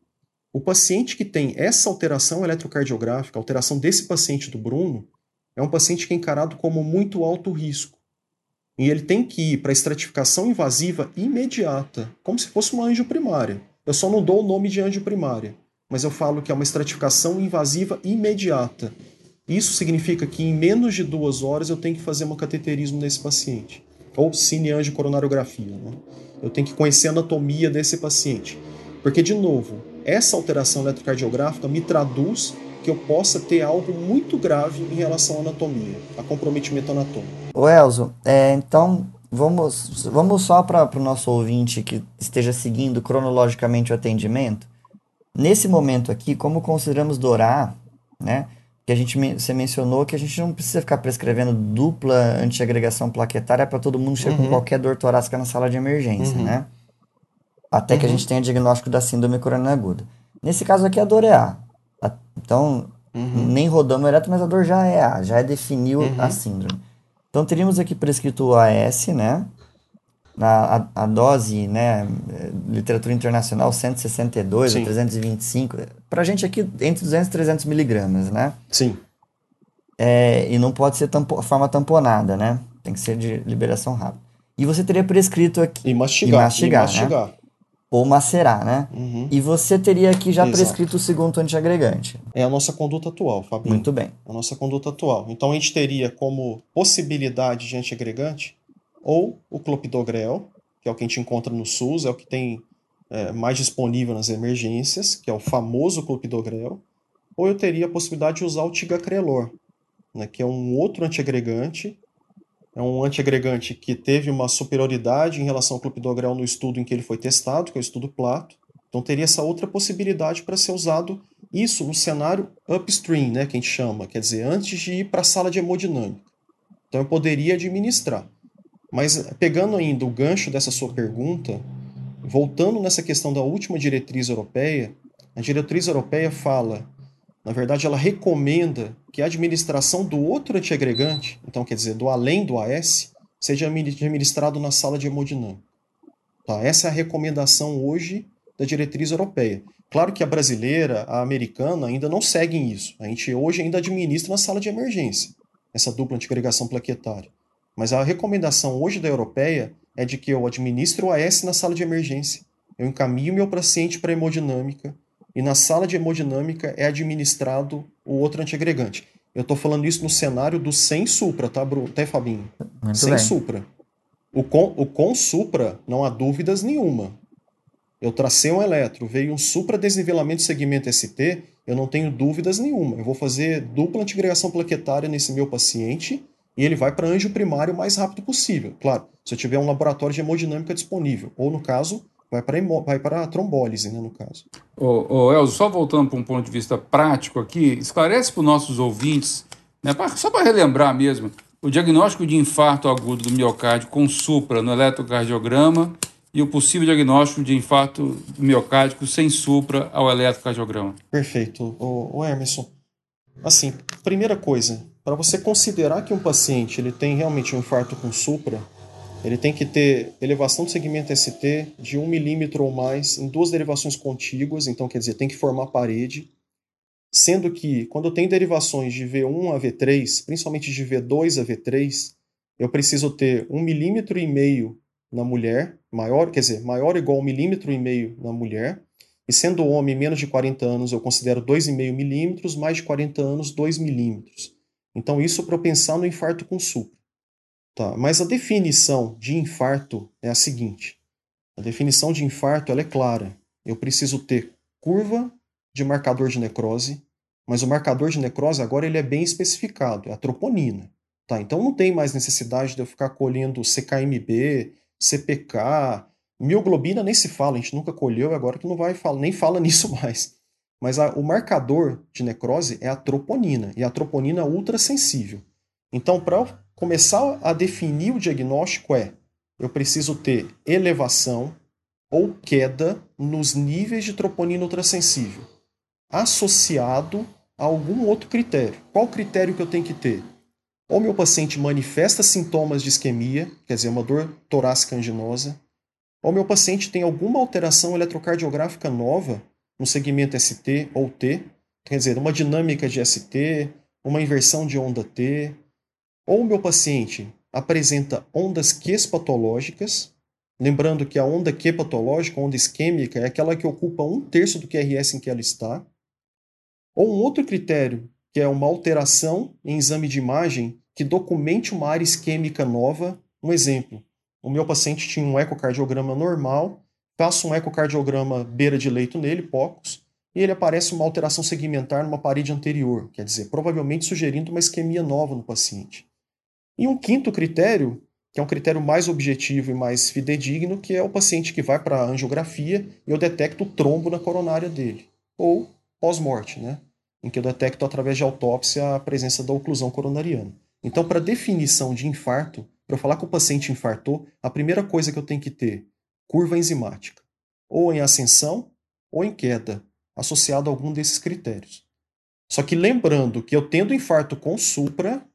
o paciente que tem essa alteração eletrocardiográfica, alteração desse paciente do Bruno, é um paciente que é encarado como muito alto risco. E ele tem que ir para estratificação invasiva imediata, como se fosse uma anjo primária. Eu só não dou o nome de anjo primária, mas eu falo que é uma estratificação invasiva imediata. Isso significa que em menos de duas horas eu tenho que fazer um cateterismo nesse paciente, ou cineangiocoronariografia. Né? Eu tenho que conhecer a anatomia desse paciente. Porque, de novo, essa alteração eletrocardiográfica me traduz que eu possa ter algo muito grave em relação à anatomia, a comprometimento anatômico. O Elzo, é, então vamos, vamos só para o nosso ouvinte que esteja seguindo cronologicamente o atendimento. Nesse momento aqui, como consideramos dourar, né? Que a gente você mencionou que a gente não precisa ficar prescrevendo dupla antiagregação plaquetária para todo mundo chegar uhum. com qualquer dor torácica na sala de emergência, uhum. né? Até uhum. que a uhum. gente tenha diagnóstico da síndrome coronariana aguda. Nesse caso aqui, a dor é A. Então, uhum. nem rodamos ereto, mas a dor já é A, já definiu uhum. a síndrome. Então, teríamos aqui prescrito o AS, né? A, a, a, dose, né, literatura internacional 162 Sim. a 325, pra gente aqui entre 200 e 300 miligramas, né? Sim. É, e não pode ser tampo, forma tamponada, né? Tem que ser de liberação rápida. E você teria prescrito aqui... E mastigar. E mastigar, e mastigar. Né? Ou macerar, né? Uhum. E você teria aqui já Exato. prescrito o segundo antiagregante. É a nossa conduta atual, Fabinho. Muito bem. A nossa conduta atual. Então a gente teria como possibilidade de antiagregante ou o clopidogrel, que é o que a gente encontra no SUS, é o que tem é, mais disponível nas emergências, que é o famoso clopidogrel, ou eu teria a possibilidade de usar o tigagrelor, né, que é um outro antiagregante é um antiagregante que teve uma superioridade em relação ao clopidogrel no estudo em que ele foi testado, que é o estudo Plato. Então teria essa outra possibilidade para ser usado isso no cenário upstream, né, que a gente chama, quer dizer, antes de ir para a sala de hemodinâmica. Então eu poderia administrar. Mas pegando ainda o gancho dessa sua pergunta, voltando nessa questão da última diretriz europeia, a diretriz europeia fala na verdade, ela recomenda que a administração do outro antiagregante, então quer dizer, do além do AS, seja administrado na sala de hemodinâmica. Tá? Essa é a recomendação hoje da diretriz europeia. Claro que a brasileira, a americana, ainda não seguem isso. A gente hoje ainda administra na sala de emergência, essa dupla antiagregação plaquetária. Mas a recomendação hoje da europeia é de que eu administre o AS na sala de emergência. Eu encaminho meu paciente para hemodinâmica e na sala de hemodinâmica é administrado o outro antiagregante. Eu estou falando isso no cenário do sem supra, tá, Bruno? Tá, Fabinho? Muito sem bem. supra. O com, o com supra, não há dúvidas nenhuma. Eu tracei um eletro, veio um supra desnivelamento segmento ST, eu não tenho dúvidas nenhuma. Eu vou fazer dupla antigregação plaquetária nesse meu paciente e ele vai para anjo primário o mais rápido possível. Claro, se eu tiver um laboratório de hemodinâmica disponível. Ou, no caso, vai para vai para trombólise, né, no caso. Ô, ô Elzo, só voltando para um ponto de vista prático aqui, esclarece para os nossos ouvintes, né, pra, só para relembrar mesmo, o diagnóstico de infarto agudo do miocárdio com supra no eletrocardiograma e o possível diagnóstico de infarto miocárdico sem supra ao eletrocardiograma. Perfeito, o, o Emerson. Assim, primeira coisa, para você considerar que um paciente ele tem realmente um infarto com supra, ele tem que ter elevação do segmento ST de 1 milímetro ou mais em duas derivações contíguas, então quer dizer, tem que formar parede. Sendo que, quando eu tenho derivações de V1 a V3, principalmente de V2 a V3, eu preciso ter 1 milímetro e meio na mulher, maior, quer dizer, maior ou igual a 1 milímetro e meio na mulher, e sendo homem menos de 40 anos, eu considero 2,5 milímetros, mais de 40 anos, 2 milímetros. Então, isso para eu pensar no infarto com supra. Tá, mas a definição de infarto é a seguinte: a definição de infarto ela é clara. Eu preciso ter curva de marcador de necrose, mas o marcador de necrose agora ele é bem especificado, é a troponina. Tá, então não tem mais necessidade de eu ficar colhendo CKMB, CPK, mioglobina nem se fala, a gente nunca colheu, agora que não vai falar, nem fala nisso mais. Mas a, o marcador de necrose é a troponina, e a troponina ultrassensível. Então, para começar a definir o diagnóstico é: eu preciso ter elevação ou queda nos níveis de troponina ultrassensível, associado a algum outro critério. Qual critério que eu tenho que ter? Ou meu paciente manifesta sintomas de isquemia, quer dizer, uma dor torácica anginosa, ou meu paciente tem alguma alteração eletrocardiográfica nova no segmento ST ou T, quer dizer, uma dinâmica de ST, uma inversão de onda T, ou o meu paciente apresenta ondas Qs patológicas, lembrando que a onda Q patológica, onda isquêmica, é aquela que ocupa um terço do QRS em que ela está, ou um outro critério, que é uma alteração em exame de imagem que documente uma área isquêmica nova. Um exemplo, o meu paciente tinha um ecocardiograma normal, faço um ecocardiograma beira de leito nele, POCUS, e ele aparece uma alteração segmentar numa parede anterior, quer dizer, provavelmente sugerindo uma isquemia nova no paciente. E um quinto critério, que é um critério mais objetivo e mais fidedigno, que é o paciente que vai para a angiografia e eu detecto o trombo na coronária dele, ou pós-morte, né? em que eu detecto através de autópsia a presença da oclusão coronariana. Então, para definição de infarto, para eu falar que o paciente infartou, a primeira coisa que eu tenho que ter, curva enzimática, ou em ascensão ou em queda, associado a algum desses critérios. Só que lembrando que eu tendo infarto com supra,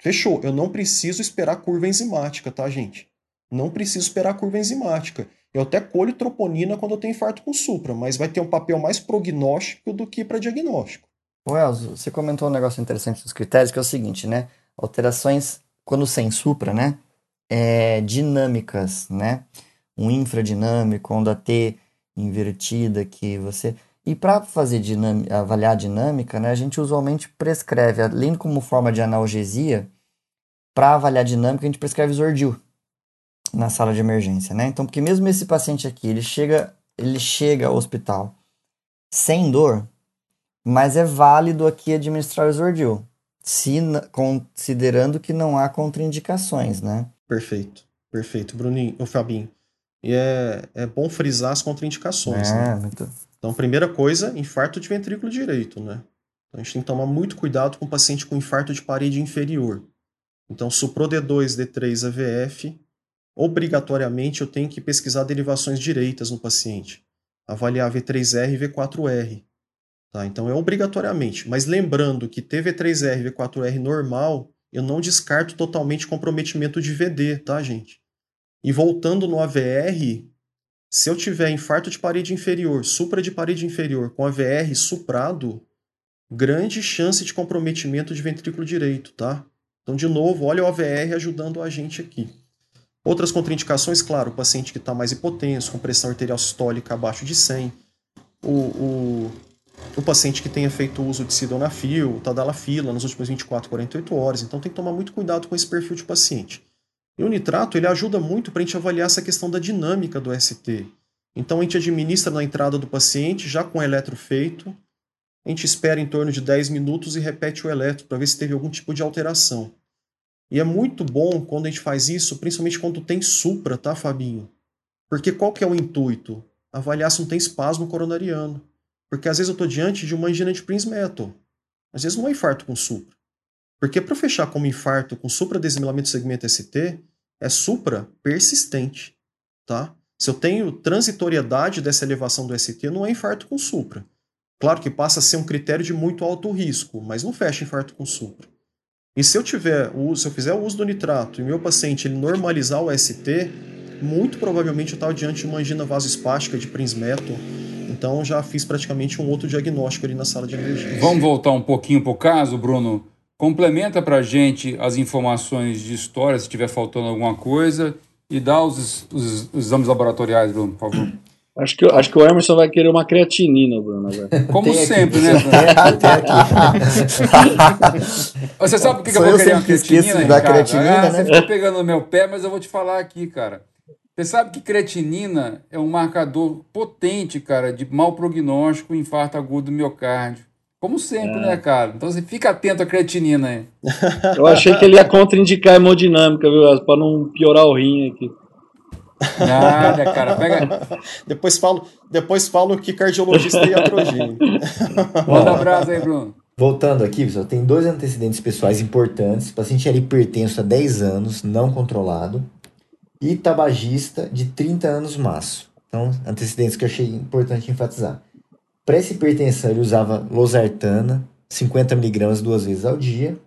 fechou, eu não preciso esperar curva enzimática, tá, gente? Não preciso esperar curva enzimática. Eu até colho troponina quando eu tenho infarto com supra, mas vai ter um papel mais prognóstico do que para diagnóstico. O Elzo, você comentou um negócio interessante dos critérios, que é o seguinte, né? Alterações, quando sem supra, né? É, dinâmicas, né? Um infradinâmico, onda T invertida que você... E para fazer dinâmica, avaliar a dinâmica, né, a gente usualmente prescreve, além como forma de analgesia, para avaliar a dinâmica, a gente prescreve Zordil na sala de emergência, né? Então, porque mesmo esse paciente aqui, ele chega, ele chega ao hospital sem dor, mas é válido aqui administrar o Zordil, se, considerando que não há contraindicações, né? Perfeito, perfeito, Bruninho, o Fabinho. E é, é bom frisar as contraindicações, é, né? Muito... Então, primeira coisa, infarto de ventrículo direito, né? Então, a gente tem que tomar muito cuidado com o paciente com infarto de parede inferior. Então, suprou D2, D3, AVF, obrigatoriamente eu tenho que pesquisar derivações direitas no paciente, avaliar V3R e V4R. Tá? Então é obrigatoriamente, mas lembrando que TV3R e V4R normal, eu não descarto totalmente comprometimento de VD, tá, gente? E voltando no AVR, se eu tiver infarto de parede inferior, supra de parede inferior com AVR suprado, grande chance de comprometimento de ventrículo direito, tá? Então, de novo, olha o OVR ajudando a gente aqui. Outras contraindicações, claro, o paciente que está mais hipotenso, com pressão arterial sistólica abaixo de 100, o, o, o paciente que tenha feito uso de sildenafil, tadalafila nas últimas 24, 48 horas. Então, tem que tomar muito cuidado com esse perfil de paciente. E o nitrato ele ajuda muito para a gente avaliar essa questão da dinâmica do ST. Então, a gente administra na entrada do paciente, já com o eletro feito, a gente espera em torno de 10 minutos e repete o eletro para ver se teve algum tipo de alteração. E é muito bom quando a gente faz isso, principalmente quando tem supra, tá, Fabinho? Porque qual que é o intuito? Avaliar se não tem espasmo coronariano. Porque às vezes eu estou diante de uma angina de Prince-Metal. Às vezes não é infarto com supra. Porque para fechar como infarto com supra-desmilamento do segmento ST, é supra persistente, tá? Se eu tenho transitoriedade dessa elevação do ST, não é infarto com supra. Claro que passa a ser um critério de muito alto risco, mas não fecha infarto com supra. E se eu tiver, se eu fizer o uso do nitrato e meu paciente ele normalizar o ST, muito provavelmente eu estava diante de uma angina vasoespástica de Prinzmetal. Então já fiz praticamente um outro diagnóstico ali na sala de emergência. Vamos voltar um pouquinho para o caso, Bruno. Complementa para a gente as informações de história, se estiver faltando alguma coisa, e dá os, os, os exames laboratoriais, Bruno, por favor. Acho que, acho que o Emerson vai querer uma creatinina, Bruno. Como Tem sempre, aqui. né? Você sabe por que, que eu vou querer uma creatinina? Da creatinina ah, né? Você ficou pegando no meu pé, mas eu vou te falar aqui, cara. Você sabe que creatinina é um marcador potente, cara, de mau prognóstico, infarto agudo do miocárdio. Como sempre, é. né, cara? Então você fica atento à creatinina aí. Eu achei que ele ia contraindicar a hemodinâmica, viu? Para não piorar o rim aqui. Nada, cara. Pega... depois, falo, depois falo que cardiologista e atrogênio. Manda um abraço aí, Bruno. Voltando aqui, pessoal, tem dois antecedentes pessoais importantes. O paciente era hipertenso há 10 anos, não controlado. E tabagista de 30 anos maço. Então, antecedentes que eu achei importante enfatizar. Para essa hipertensão, ele usava losartana, 50mg duas vezes ao dia.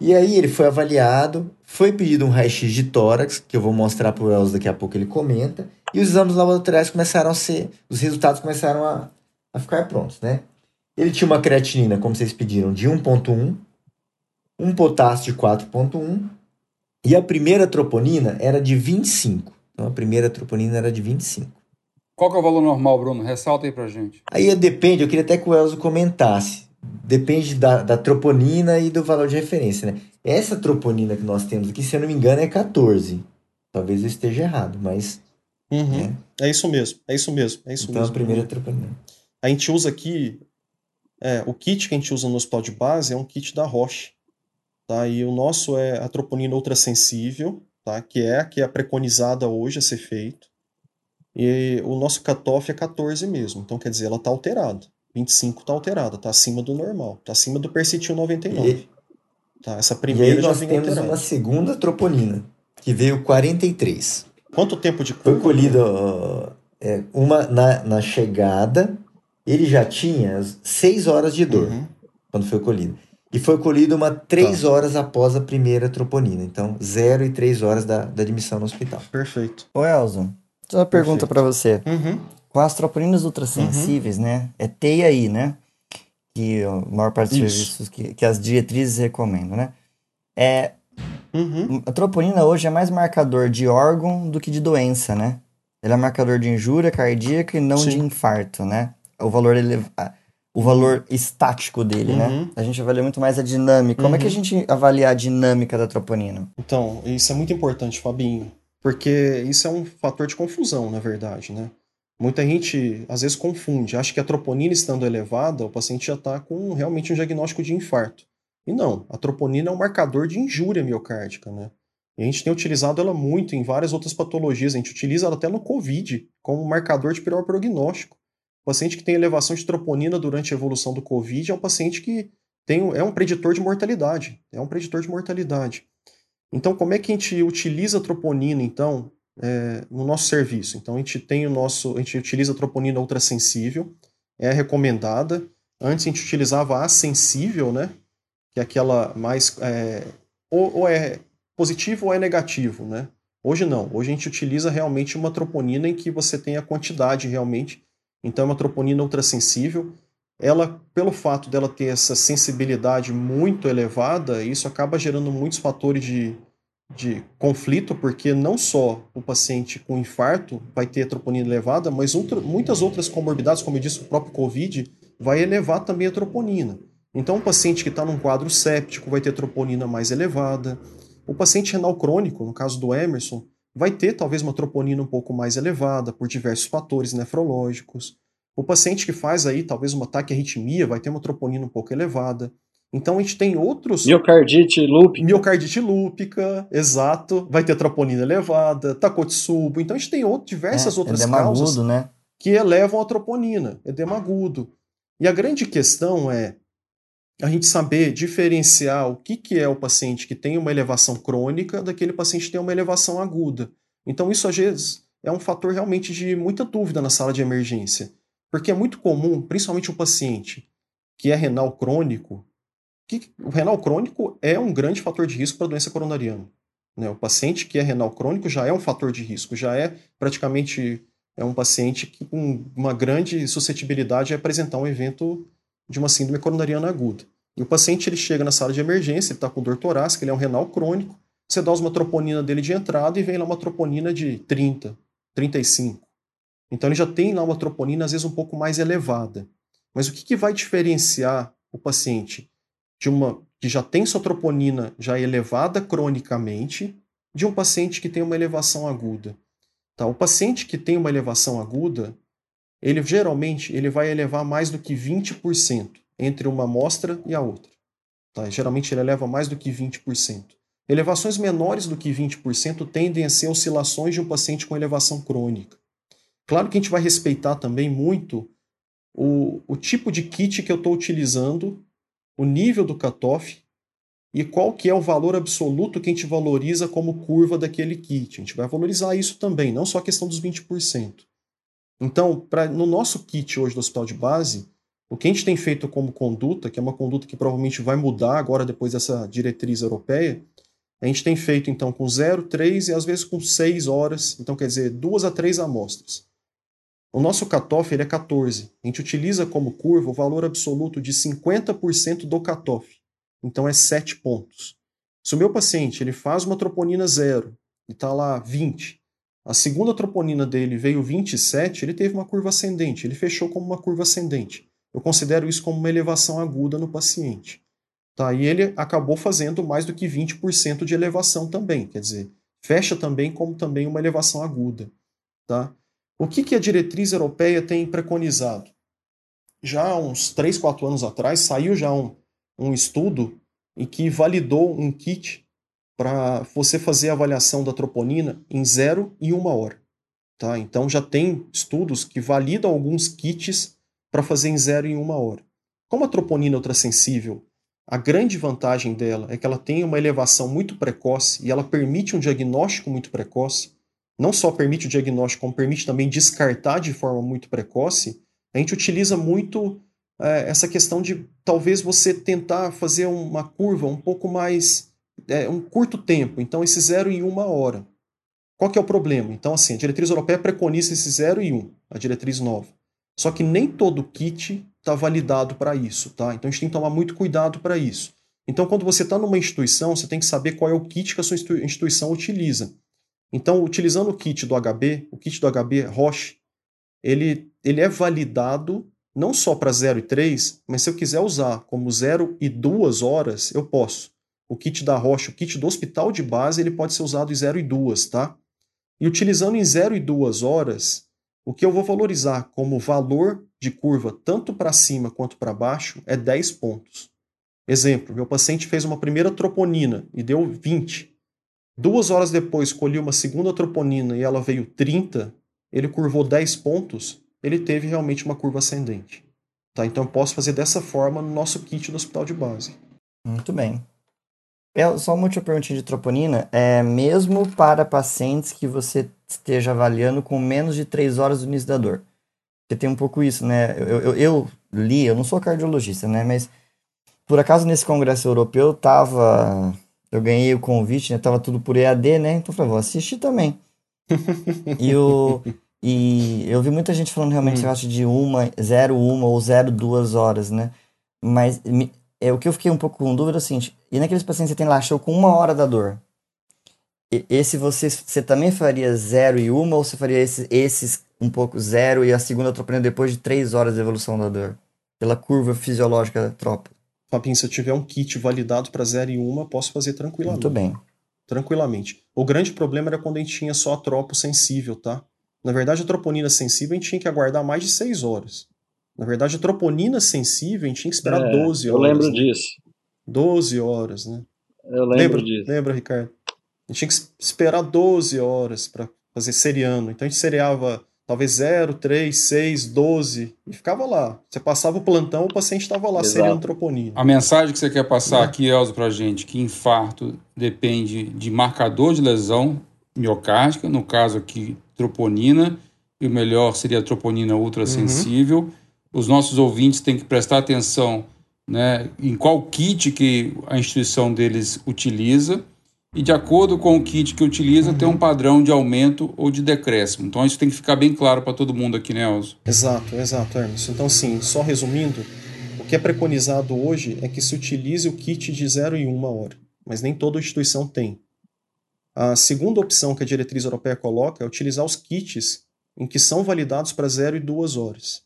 E aí ele foi avaliado, foi pedido um raio-x de tórax, que eu vou mostrar para o Elzo daqui a pouco, ele comenta. E os exames laboratoriais começaram a ser, os resultados começaram a, a ficar prontos, né? Ele tinha uma creatinina, como vocês pediram, de 1.1, um potássio de 4.1 e a primeira troponina era de 25. Então a primeira troponina era de 25. Qual que é o valor normal, Bruno? Ressalta aí pra gente. Aí depende, eu queria até que o Elzo comentasse. Depende da, da troponina e do valor de referência, né? Essa troponina que nós temos aqui, se eu não me engano, é 14. Talvez eu esteja errado, mas. Uhum. Né? É isso mesmo, é isso mesmo, é isso então, mesmo. a primeira troponina. A gente usa aqui. É, o kit que a gente usa no hospital de base é um kit da Roche. Tá? E o nosso é a troponina ultrassensível, tá? que é a que é preconizada hoje a ser feito. E o nosso cutoff é 14 mesmo. Então, quer dizer, ela está alterada. 25 está alterada, está acima do normal. Está acima do percentil 99. E, tá, essa primeira e aí nós temos alterada. uma segunda troponina, que veio 43. Quanto tempo de Foi colhida uh, é, uma na, na chegada, ele já tinha 6 horas de dor uhum. quando foi colhido. E foi colhido uma 3 tá. horas após a primeira troponina. Então, 0 e 3 horas da, da admissão no hospital. Perfeito. Ô, Elzo, uma pergunta para você. Uhum. Com as troponinas ultrassensíveis, uhum. né? É TAI, né? Que a maior parte dos Isso. serviços que, que as diretrizes recomendam, né? É, uhum. A troponina hoje é mais marcador de órgão do que de doença, né? Ele é marcador de injúria cardíaca e não Sim. de infarto, né? O valor elevado o valor estático dele, né? uhum. né? A gente avalia muito mais a dinâmica. Como uhum. é que a uhum. gente avalia a dinâmica da troponina? Então, isso é muito importante, Fabinho. Porque isso é um fator de confusão, na verdade, né? Muita gente às vezes confunde, acha que a troponina estando elevada, o paciente já está com realmente um diagnóstico de infarto. E não, a troponina é um marcador de injúria miocárdica, né? E a gente tem utilizado ela muito em várias outras patologias, a gente utiliza ela até no COVID como marcador de pior prognóstico. O paciente que tem elevação de troponina durante a evolução do COVID é um paciente que tem, é um preditor de mortalidade. É um preditor de mortalidade. Então, como é que a gente utiliza a troponina, então, é, no nosso serviço? Então, a gente tem o nosso, a gente utiliza a troponina ultrassensível, é recomendada. Antes a gente utilizava a sensível, né? Que é aquela mais, é, ou, ou é positivo ou é negativo, né? Hoje não. Hoje a gente utiliza realmente uma troponina em que você tem a quantidade realmente. Então, é uma troponina ultrassensível. Ela, pelo fato dela ter essa sensibilidade muito elevada, isso acaba gerando muitos fatores de, de conflito, porque não só o paciente com infarto vai ter troponina elevada, mas outra, muitas outras comorbidades, como eu disse, o próprio COVID, vai elevar também a troponina. Então, o paciente que está num quadro séptico vai ter troponina mais elevada. O paciente renal crônico, no caso do Emerson, vai ter talvez uma troponina um pouco mais elevada por diversos fatores nefrológicos. O paciente que faz aí talvez uma taquiarritmia vai ter uma troponina um pouco elevada. Então a gente tem outros. Miocardite lúpica. Miocardite lúpica, exato. Vai ter troponina elevada, takotsubo. Então a gente tem outro, diversas é, outras edema causas agudo, né? que elevam a troponina, edema agudo. E a grande questão é a gente saber diferenciar o que, que é o paciente que tem uma elevação crônica daquele paciente que tem uma elevação aguda. Então isso às vezes é um fator realmente de muita dúvida na sala de emergência. Porque é muito comum, principalmente um paciente que é renal crônico, que o renal crônico é um grande fator de risco para doença coronariana. Né? O paciente que é renal crônico já é um fator de risco, já é praticamente é um paciente que com uma grande suscetibilidade a apresentar um evento de uma síndrome coronariana aguda. E o paciente ele chega na sala de emergência, ele está com dor torácica, ele é um renal crônico, você dá uma troponina dele de entrada e vem lá uma troponina de 30, 35. Então ele já tem lá uma troponina às vezes um pouco mais elevada. Mas o que, que vai diferenciar o paciente de uma que já tem sua troponina já elevada cronicamente de um paciente que tem uma elevação aguda? Tá? O paciente que tem uma elevação aguda, ele geralmente ele vai elevar mais do que 20% entre uma amostra e a outra. Tá? Geralmente ele eleva mais do que 20%. Elevações menores do que 20% tendem a ser oscilações de um paciente com elevação crônica. Claro que a gente vai respeitar também muito o, o tipo de kit que eu estou utilizando, o nível do cutoff e qual que é o valor absoluto que a gente valoriza como curva daquele kit. A gente vai valorizar isso também, não só a questão dos 20%. Então, pra, no nosso kit hoje do hospital de base, o que a gente tem feito como conduta, que é uma conduta que provavelmente vai mudar agora depois dessa diretriz europeia, a gente tem feito então com 0, 3 e às vezes com 6 horas, então quer dizer, duas a três amostras. O nosso cutoff ele é 14. A gente utiliza como curva o valor absoluto de 50% do cutoff. Então é 7 pontos. Se o meu paciente ele faz uma troponina zero e está lá 20, a segunda troponina dele veio 27, ele teve uma curva ascendente, ele fechou como uma curva ascendente. Eu considero isso como uma elevação aguda no paciente. Tá? E ele acabou fazendo mais do que 20% de elevação também, quer dizer, fecha também como também uma elevação aguda. Tá? O que, que a diretriz europeia tem preconizado? Já há uns 3, 4 anos atrás, saiu já um, um estudo em que validou um kit para você fazer a avaliação da troponina em 0 e 1 hora. Tá? Então já tem estudos que validam alguns kits para fazer em 0 e 1 hora. Como a troponina é ultrassensível, a grande vantagem dela é que ela tem uma elevação muito precoce e ela permite um diagnóstico muito precoce não só permite o diagnóstico, como permite também descartar de forma muito precoce, a gente utiliza muito é, essa questão de talvez você tentar fazer uma curva um pouco mais. É, um curto tempo, então esse zero em uma hora. Qual que é o problema? Então, assim, a diretriz europeia preconiza esse 0 e 1, um, a diretriz nova. Só que nem todo kit está validado para isso, tá? Então a gente tem que tomar muito cuidado para isso. Então, quando você está numa instituição, você tem que saber qual é o kit que a sua instituição utiliza. Então, utilizando o kit do HB, o kit do HB Roche, ele, ele é validado não só para 0 e 3, mas se eu quiser usar como 0 e 2 horas, eu posso. O kit da Roche, o kit do hospital de base, ele pode ser usado em 0 e 2, tá? E utilizando em 0 e 2 horas, o que eu vou valorizar como valor de curva tanto para cima quanto para baixo é 10 pontos. Exemplo, meu paciente fez uma primeira troponina e deu 20. Duas horas depois, colhi uma segunda troponina e ela veio 30, ele curvou 10 pontos, ele teve realmente uma curva ascendente. Tá? Então eu posso fazer dessa forma no nosso kit do hospital de base. Muito bem. É, só uma última perguntinha de troponina. É, mesmo para pacientes que você esteja avaliando com menos de 3 horas do início da dor. Porque tem um pouco isso, né? Eu, eu, eu li, eu não sou cardiologista, né? Mas por acaso nesse congresso europeu tava eu ganhei o convite, né? Tava tudo por EAD, né? Então eu falei, vou assistir também. e o, E eu vi muita gente falando realmente hum. de uma, zero, uma ou zero, duas horas, né? Mas me, é, o que eu fiquei um pouco com dúvida é o seguinte, e naqueles pacientes que você tem lá, show com uma hora da dor, e, esse você, você também faria zero e uma, ou você faria esses, esses um pouco zero e a segunda troponina depois de três horas de evolução da dor? Pela curva fisiológica da tropa. Fabinho, se eu tiver um kit validado para zero e uma, posso fazer tranquilamente. Muito bem. Tranquilamente. O grande problema era quando a gente tinha só a tropo sensível, tá? Na verdade, a troponina sensível a gente tinha que aguardar mais de 6 horas. Na verdade, a troponina sensível a gente tinha que esperar é, 12 horas. Eu lembro né? disso. 12 horas, né? Eu lembro lembra, disso. Lembra, Ricardo? A gente tinha que esperar 12 horas para fazer seriano. Então a gente seriava talvez 0, 3, 6, 12 e ficava lá. Você passava o plantão, o paciente estava lá Exato. seriando troponina. A mensagem que você quer passar é. aqui, Elzo, para a gente, que infarto depende de marcador de lesão miocárdica, no caso aqui troponina, e o melhor seria a troponina ultrassensível. Uhum. Os nossos ouvintes têm que prestar atenção né, em qual kit que a instituição deles utiliza e de acordo com o kit que utiliza, uhum. tem um padrão de aumento ou de decréscimo. Então isso tem que ficar bem claro para todo mundo aqui, né, Elzo? Exato, exato, Hermes. Então, sim, só resumindo, o que é preconizado hoje é que se utilize o kit de 0 e 1 hora, mas nem toda instituição tem. A segunda opção que a diretriz europeia coloca é utilizar os kits em que são validados para 0 e 2 horas.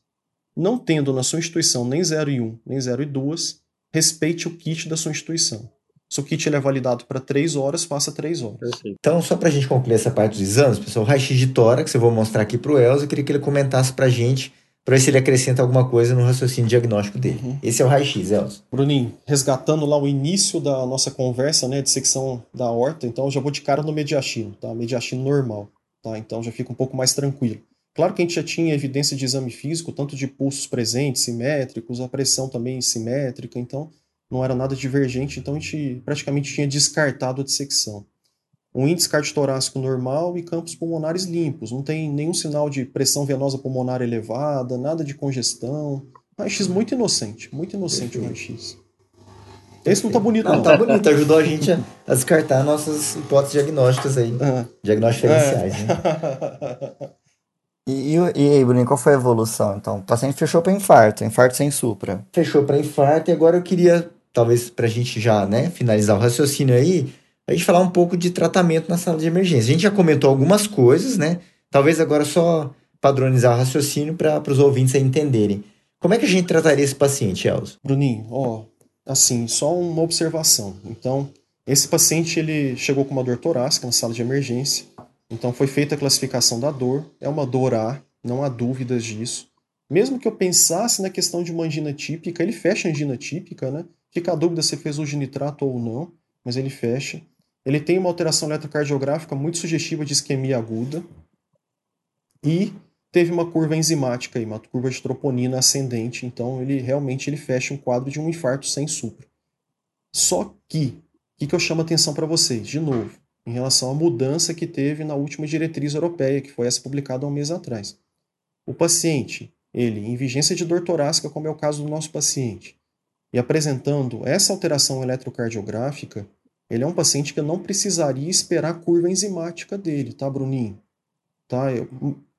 Não tendo na sua instituição nem 0 e 1, nem 0 e 2, respeite o kit da sua instituição. Se o kit ele é validado para 3 horas, faça 3 horas. Perfeito. Então, só para a gente concluir essa parte dos exames, pessoal, o raio-x de tórax eu vou mostrar aqui para o Elza, eu queria que ele comentasse para a gente para ver se ele acrescenta alguma coisa no raciocínio diagnóstico dele. Uhum. Esse é o raio-x, Elcio. Bruninho, resgatando lá o início da nossa conversa, né, de secção da horta, então eu já vou de cara no mediastino, tá? Mediastino normal, tá? Então já fica um pouco mais tranquilo. Claro que a gente já tinha evidência de exame físico, tanto de pulsos presentes, simétricos, a pressão também simétrica, então não era nada divergente, então a gente praticamente tinha descartado a dissecção um índice cardiotorácico normal e campos pulmonares limpos. Não tem nenhum sinal de pressão venosa pulmonar elevada, nada de congestão. Raio-X muito inocente, muito inocente o raio-X. Esse não tá bonito, não. Não, tá bonito, ajudou a gente a, a descartar nossas hipóteses diagnósticas aí. Uhum. Diagnósticos diferenciais, é. né? E, e, aí, Bruno, qual foi a evolução? Então, o paciente fechou para infarto, infarto sem supra. Fechou para infarto e agora eu queria, talvez para a gente já né, finalizar o raciocínio aí, a gente falar um pouco de tratamento na sala de emergência. A gente já comentou algumas coisas, né? Talvez agora só padronizar o raciocínio para os ouvintes entenderem. Como é que a gente trataria esse paciente, Elzo? Bruninho, ó, assim, só uma observação. Então, esse paciente ele chegou com uma dor torácica na sala de emergência. Então foi feita a classificação da dor, é uma dor A, não há dúvidas disso. Mesmo que eu pensasse na questão de uma angina típica, ele fecha angina típica, né? Fica a dúvida se fez uso de nitrato ou não, mas ele fecha. Ele tem uma alteração eletrocardiográfica muito sugestiva de isquemia aguda e teve uma curva enzimática, uma curva de troponina ascendente, então ele realmente ele fecha um quadro de um infarto sem supra. Só que, o que, que eu chamo a atenção para vocês? De novo, em relação à mudança que teve na última diretriz europeia, que foi essa publicada há um mês atrás. O paciente, ele em vigência de dor torácica, como é o caso do nosso paciente, e apresentando essa alteração eletrocardiográfica, ele é um paciente que eu não precisaria esperar a curva enzimática dele, tá, Bruninho? Tá? Eu,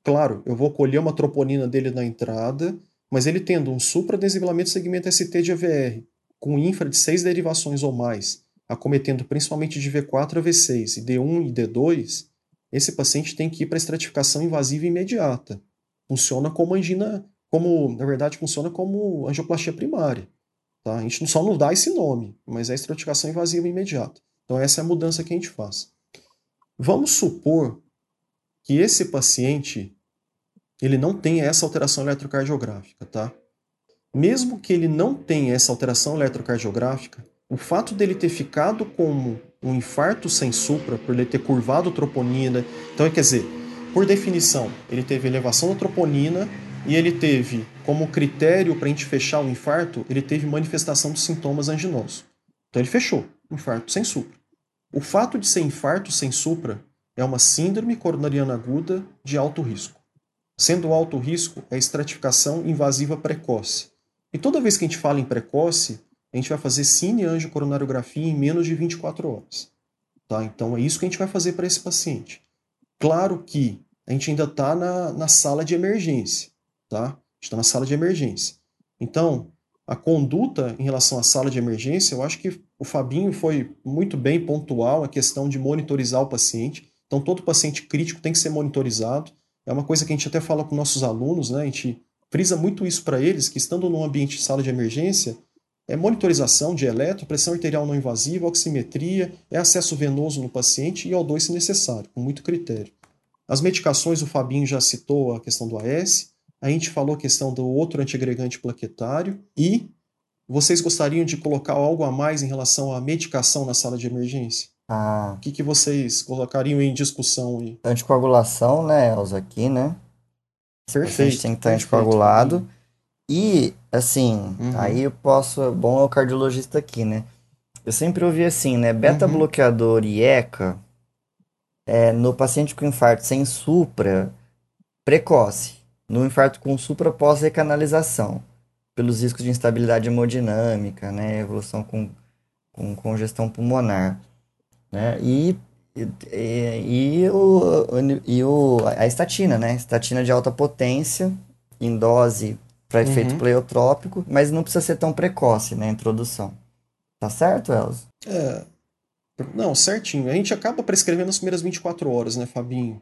claro, eu vou colher uma troponina dele na entrada, mas ele tendo um supradesibilamento segmento ST de AVR, com infra de seis derivações ou mais, acometendo principalmente de V4 a V6 e D1 e D2, esse paciente tem que ir para estratificação invasiva imediata. Funciona como angina, como, na verdade, funciona como angioplastia primária. Tá? A gente só não dá esse nome, mas é estratificação invasiva imediata. Então essa é a mudança que a gente faz. Vamos supor que esse paciente ele não tenha essa alteração eletrocardiográfica, tá? Mesmo que ele não tenha essa alteração eletrocardiográfica, o fato dele ter ficado como um infarto sem supra, por ele ter curvado troponina, então quer dizer, por definição, ele teve elevação da troponina e ele teve como critério para a gente fechar o infarto, ele teve manifestação dos sintomas anginosos. Então ele fechou, infarto sem supra. O fato de ser infarto sem supra é uma síndrome coronariana aguda de alto risco. Sendo alto risco, é estratificação invasiva precoce. E toda vez que a gente fala em precoce, a gente vai fazer cine-angiocoronariografia em menos de 24 horas. Tá? Então é isso que a gente vai fazer para esse paciente. Claro que a gente ainda está na, na sala de emergência, tá? Está na sala de emergência. Então, a conduta em relação à sala de emergência, eu acho que o Fabinho foi muito bem pontual a questão de monitorizar o paciente. Então, todo paciente crítico tem que ser monitorizado. É uma coisa que a gente até fala com nossos alunos, né? A gente frisa muito isso para eles, que estando num ambiente de sala de emergência, é monitorização de eletro, pressão arterial não invasiva, oximetria, é acesso venoso no paciente e O2 se necessário, com muito critério. As medicações, o Fabinho já citou a questão do AS, a gente falou a questão do outro antiagregante plaquetário e vocês gostariam de colocar algo a mais em relação à medicação na sala de emergência? Ah. O que, que vocês colocariam em discussão aí? Anticoagulação, né, Elza, aqui, né? Perfeito. tem que estar anticoagulado. E, assim, Uhum. aí eu posso. Bom, é o cardiologista aqui, né? Eu sempre ouvi assim, né? Beta-bloqueador e ECA é, no paciente com infarto sem supra precoce. No infarto com supra pós-recanalização. Pelos riscos de instabilidade hemodinâmica, né? Evolução com, com congestão pulmonar. Né? E, e, e, o, e o, a estatina, né? Estatina de alta potência, em dose para efeito Uhum. pleiotrópico, mas não precisa ser tão precoce, né? A introdução. Tá certo, Elza? É. Não, certinho. A gente acaba prescrevendo nas primeiras 24 horas, né, Fabinho?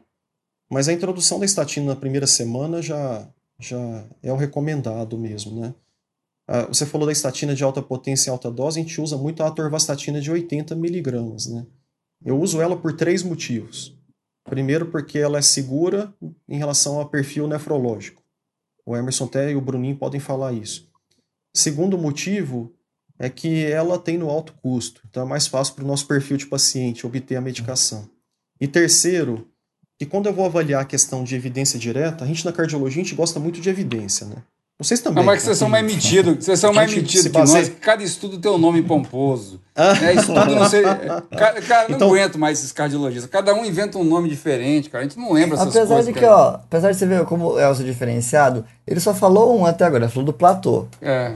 Mas a introdução da estatina na primeira semana já, já é o recomendado mesmo, né? Ah, você falou da estatina de alta potência e alta dose, a gente usa muito a atorvastatina de 80 miligramas, né? Eu uso ela por três motivos. Primeiro, porque ela é segura em relação ao perfil nefrológico. O Emerson até e o Bruninho podem falar isso. Segundo motivo é que ela tem no alto custo, então é mais fácil para o nosso perfil de paciente obter a medicação. E terceiro, que quando eu vou avaliar a questão de evidência direta, a gente na cardiologia a gente gosta muito de evidência, né? Vocês também. Não, mas que vocês são mais metidos, vocês são mais metidos se que nós. Cada estudo tem um nome pomposo. Ah. É, estudo não sei. Cara, cara, não Então- aguento mais esses cardiologistas. Cada um inventa um nome diferente, cara. A gente não lembra essas Apesar coisas. de que, ó, apesar de você ver como o Elza é diferenciado, ele só falou um até agora, ele falou do platô. É.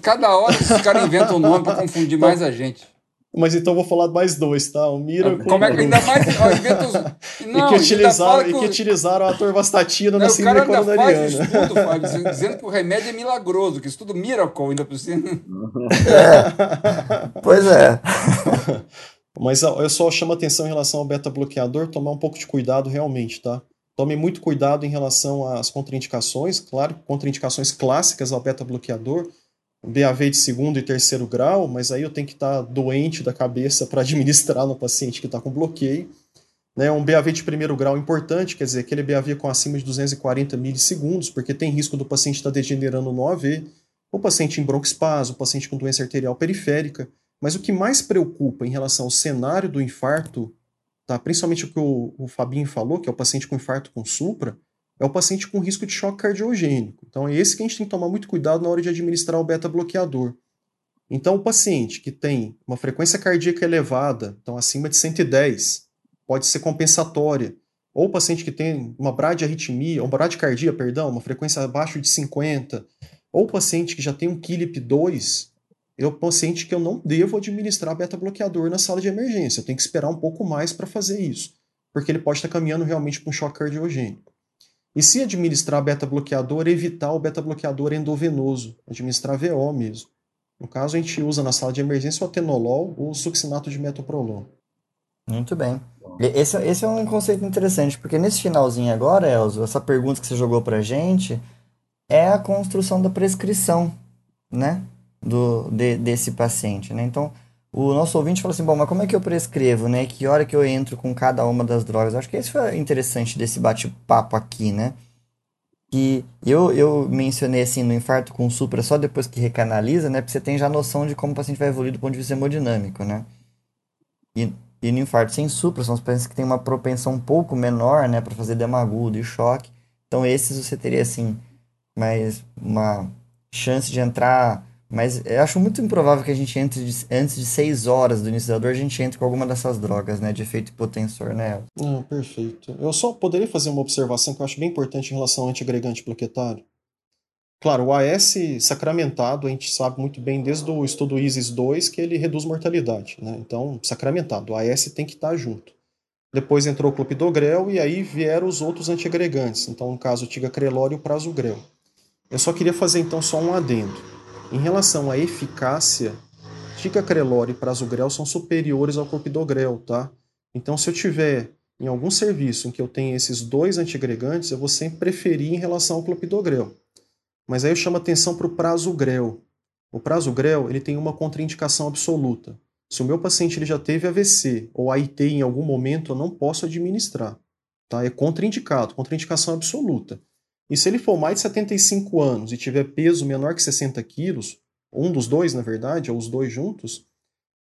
Cada hora esses caras inventam um nome pra confundir mais a gente. Mas então eu vou falar mais dois, tá? O Mira com Como é que ainda mais ó, inventa os. e Não, que utilizaram, fala e que que o- utilizaram a atorvastatina Não, na síndrome ainda faz o coronariana. estudo, Fábio, dizendo, que o remédio é milagroso, que estudo miracle ainda por cima. Pois é. Mas eu só chamo atenção em relação ao beta-bloqueador, tomar um pouco de cuidado realmente, tá? Tome muito cuidado em relação às contraindicações, claro, contraindicações clássicas ao beta-bloqueador, BAV de segundo e terceiro grau, mas aí eu tenho que estar doente da cabeça para administrar no paciente que está com bloqueio. Né, um BAV de primeiro grau importante, quer dizer, aquele BAV com acima de 240 milissegundos, porque tem risco do paciente estar degenerando no AV, o paciente em broncoespasmo, o paciente com doença arterial periférica. Mas o que mais preocupa em relação ao cenário do infarto, tá? principalmente o que o, o Fabinho falou, que é o paciente com infarto com supra, é o paciente com risco de choque cardiogênico. Então é esse que a gente tem que tomar muito cuidado na hora de administrar o beta-bloqueador. Então o paciente que tem uma frequência cardíaca elevada, então acima de 110, pode ser compensatória. Ou o paciente que tem uma bradiarritmia, uma bradicardia, perdão, uma frequência abaixo de 50, ou o paciente que já tem um KILIP2, é o paciente que eu não devo administrar beta-bloqueador na sala de emergência. Eu tenho que esperar um pouco mais para fazer isso, porque ele pode estar caminhando realmente para um choque cardiogênico. E se administrar beta-bloqueador, evitar o beta-bloqueador endovenoso, administrar VO mesmo. No caso, a gente usa na sala de emergência o atenolol ou o succinato de metoprolol. Muito bem. Esse, esse é um conceito interessante, porque nesse finalzinho agora, Elzo, essa pergunta que você jogou pra gente é a construção da prescrição, né? Do, de- desse paciente, né? Então, o nosso ouvinte fala assim, bom, mas como é que eu prescrevo, né? Que hora que eu entro com cada uma das drogas? Acho que esse foi interessante desse bate-papo aqui, né? Que eu, eu mencionei assim no infarto com supra só depois que recanaliza, né? Porque você tem já noção de como o paciente vai evoluir do ponto de vista hemodinâmico, né? E, e no infarto sem supra, são os pacientes que têm uma propensão um pouco menor, né, para fazer edema agudo e choque. Então, esses você teria, assim, mais uma chance de entrar. Mas eu acho muito improvável que a gente entre de- antes de 6 horas do início da dor, a gente entre com alguma dessas drogas, né, de efeito hipotensor, né? Não, perfeito. Eu só poderia fazer uma observação que eu acho bem importante em relação ao antiagregante plaquetário. Claro, o AS sacramentado, a gente sabe muito bem desde o estudo ISIS 2 que ele reduz mortalidade. Né? Então, sacramentado, o AS tem que estar junto. depois entrou o clopidogrel e aí vieram os outros antiagregantes, então no caso o tigagrelor e o prasugrel. Eu só queria fazer então só um adendo. Em relação à eficácia, ticagrelor e prasugrel são superiores ao clopidogrel, tá? Então se eu tiver em algum serviço em que eu tenha esses dois antiagregantes, eu vou sempre preferir em relação ao clopidogrel. Mas aí eu chamo atenção para o prasugrel. O prasugrel ele tem uma contraindicação absoluta. Se o meu paciente ele já teve AVC ou AIT em algum momento, eu não posso administrar. Tá? É contraindicado, contraindicação absoluta. E se ele for mais de 75 anos e tiver peso menor que 60 quilos, um dos dois, na verdade, ou os dois juntos,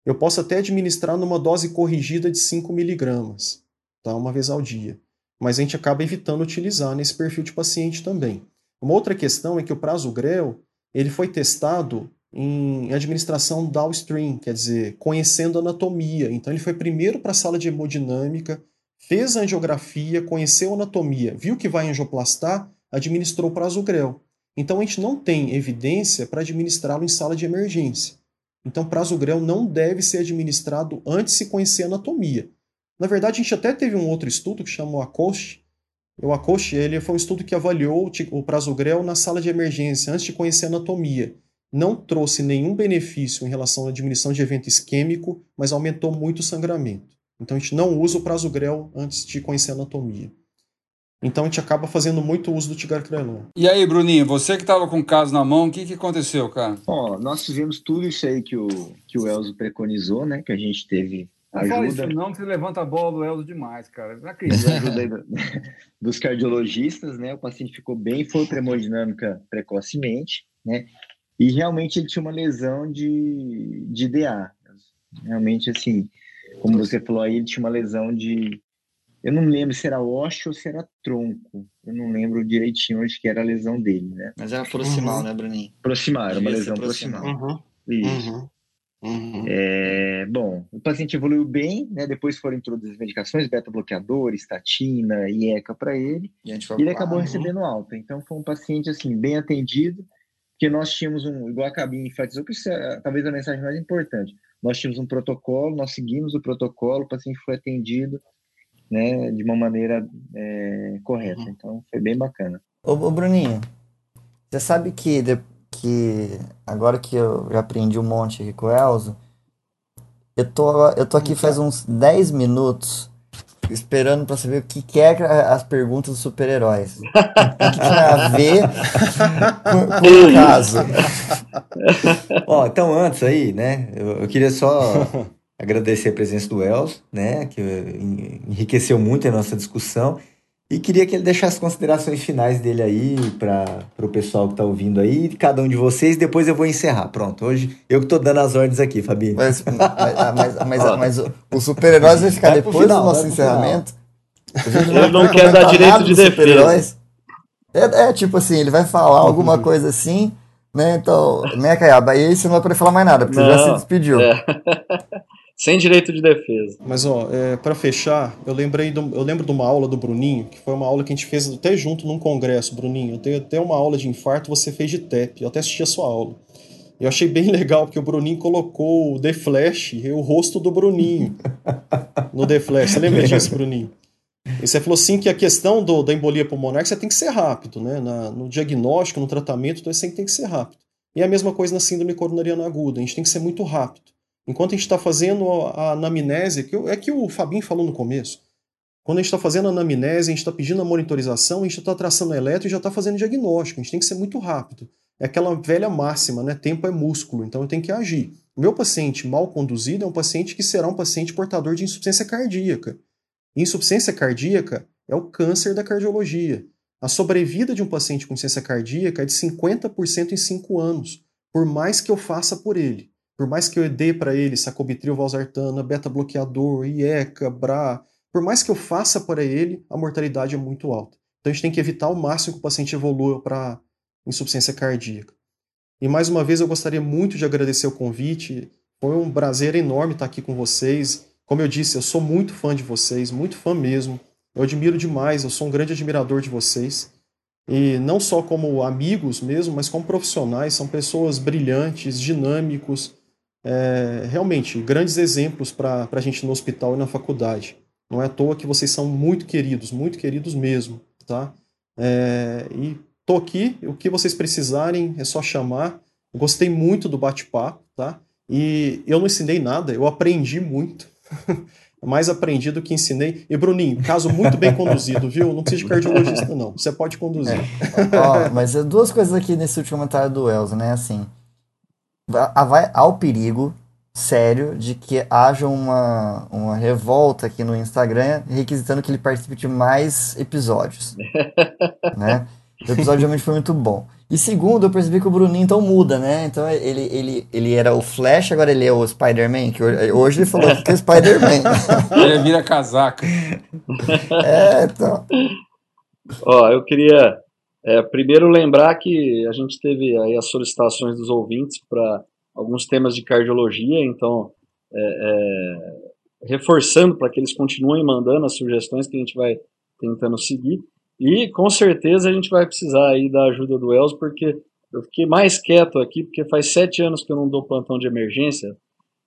eu posso até administrar numa dose corrigida de 5 miligramas, tá? uma vez ao dia. Mas a gente acaba evitando utilizar nesse perfil de paciente também. Uma outra questão é que o prasugrel ele foi testado em administração downstream, quer dizer, conhecendo anatomia. Então ele foi primeiro para a sala de hemodinâmica, fez a angiografia, conheceu a anatomia, viu que vai angioplastar, administrou prasugrel. Então a gente não tem evidência para administrá-lo em sala de emergência. Então prasugrel não deve ser administrado antes de se conhecer a anatomia. Na verdade, a gente até teve um outro estudo que chamou ACOST. O ACOST ele foi um estudo que avaliou o prasugrel na sala de emergência antes de conhecer a anatomia não trouxe nenhum benefício em relação à diminuição de evento isquêmico, mas aumentou muito o sangramento. Então a gente não usa o prasugrel antes de conhecer a anatomia. Então a gente acaba fazendo muito uso do tigarcrelon. E aí, Bruninho, você que estava com o caso na mão, o que, que aconteceu, cara? Ó, nós fizemos tudo isso aí que o, que o Elzo preconizou, né? Que a gente teve não ajuda. Fala isso não, você levanta a bola do Elzo demais, cara. Não acredito. ajuda dos cardiologistas, né? O paciente ficou bem, foi para hemodinâmica precocemente, né? E realmente ele tinha uma lesão de, de DA. Realmente, assim, como você falou aí, ele tinha uma lesão de. Eu não lembro se era osso ou se era tronco. Eu não lembro direitinho onde que era a lesão dele, né? Mas era proximal, uhum. né, Bruninho? Proximal, era uma lesão proximal. Uhum. Isso. Uhum. Uhum. É, bom, o paciente evoluiu bem, né? Depois foram introduzidas medicações, beta-bloqueador, estatina, IECA para ele. E, e ele acabou recebendo alta. Então foi um paciente assim bem atendido que nós tínhamos um, igual a cabine enfatizou, que isso é talvez a mensagem mais importante. Nós tínhamos um protocolo, nós seguimos o protocolo, o paciente foi atendido né, de uma maneira é, correta. Uhum. Então, foi bem bacana. Ô, ô, Bruninho, você sabe que, de, que agora que eu já aprendi um monte aqui com o Elzo, eu tô, eu tô aqui faz uns 10 minutos esperando para saber o que, que é as perguntas dos super-heróis. O que, que tem a ver com, com o caso. Ó, então antes aí, né, eu, eu queria só agradecer a presença do Els, né, que enriqueceu muito a nossa discussão. E queria que ele deixasse as considerações finais dele aí para o pessoal que está ouvindo aí, cada um de vocês, depois eu vou encerrar. Pronto, hoje eu que estou dando as ordens aqui, Fabi. Mas, mas, mas, mas, mas o, super-herói vai ficar vai depois final, do nosso encerramento? Ele não quer dar direito de defesa. É, é, tipo assim, ele vai falar alguma coisa assim, né? Então, né, Caiaba? Aí você não vai poder falar mais nada, porque não, você já se despediu. É. Sem direito de defesa. Mas, ó, é, para fechar, eu lembrei do, eu lembro de uma aula do Bruninho, que foi uma aula que a gente fez até junto num congresso, Bruninho. Eu tenho até uma aula de infarto, você fez de TEP. Eu até assisti a sua aula. Eu achei bem legal, porque o Bruninho colocou o The Flash, o rosto do Bruninho no The Flash. Você lembra disso, Bruninho? E você falou assim que a questão do, da embolia pulmonar é que você tem que ser rápido, né? Na, no diagnóstico, no tratamento, então você tem que ser rápido. E é a mesma coisa na síndrome coronariana aguda, a gente tem que ser muito rápido. Enquanto a gente está fazendo a anamnese, que é que o Fabinho falou no começo. Quando a gente está fazendo a anamnese, a gente está pedindo a monitorização, a gente está traçando a eletro e já está fazendo diagnóstico. A gente tem que ser muito rápido. É aquela velha máxima, né? Tempo é músculo, então eu tenho que agir. Meu paciente mal conduzido é um paciente que será um paciente portador de insuficiência cardíaca. insuficiência cardíaca é o câncer da cardiologia. A sobrevida de um paciente com insuficiência cardíaca é de 50% em 5 anos, por mais que eu faça por ele. Por mais que eu dê para ele sacubitril, valsartana, beta-bloqueador, IECA, BRA, por mais que eu faça para ele, a mortalidade é muito alta. Então a gente tem que evitar ao máximo que o paciente evolua para insuficiência cardíaca. E mais uma vez eu gostaria muito de agradecer o convite. Foi um prazer enorme estar aqui com vocês. Como eu disse, eu sou muito fã de vocês, muito fã mesmo. Eu admiro demais, eu sou um grande admirador de vocês. E não só como amigos mesmo, mas como profissionais. São pessoas brilhantes, dinâmicos, é, realmente grandes exemplos para a gente no hospital e na faculdade. Não é à toa que vocês são muito queridos, muito queridos mesmo, tá? É, e tô aqui, o que vocês precisarem é só chamar. gostei muito do bate-papo, tá? E eu não ensinei nada, eu aprendi muito. mais aprendi do que ensinei. E Bruninho, caso muito bem conduzido, viu? Não precisa de cardiologista, não. Você pode conduzir. É. Ó, mas é duas coisas aqui nesse último comentário do Elza, né? Assim, há o perigo sério de que haja uma, uma revolta aqui no Instagram requisitando que ele participe de mais episódios. né? O episódio realmente foi muito bom. E segundo, eu percebi que o Bruninho então muda, né? Então ele, ele, ele era o Flash, agora ele é o Spider-Man, que hoje ele falou que é Spider-Man. ele vira casaca. É, então. Ó, eu queria é, primeiro lembrar que a gente teve aí as solicitações dos ouvintes para alguns temas de cardiologia, então é, é, reforçando para que eles continuem mandando as sugestões que a gente vai tentando seguir. E com certeza a gente vai precisar aí da ajuda do Elzo, porque eu fiquei mais quieto aqui, porque faz sete anos que eu não dou plantão de emergência,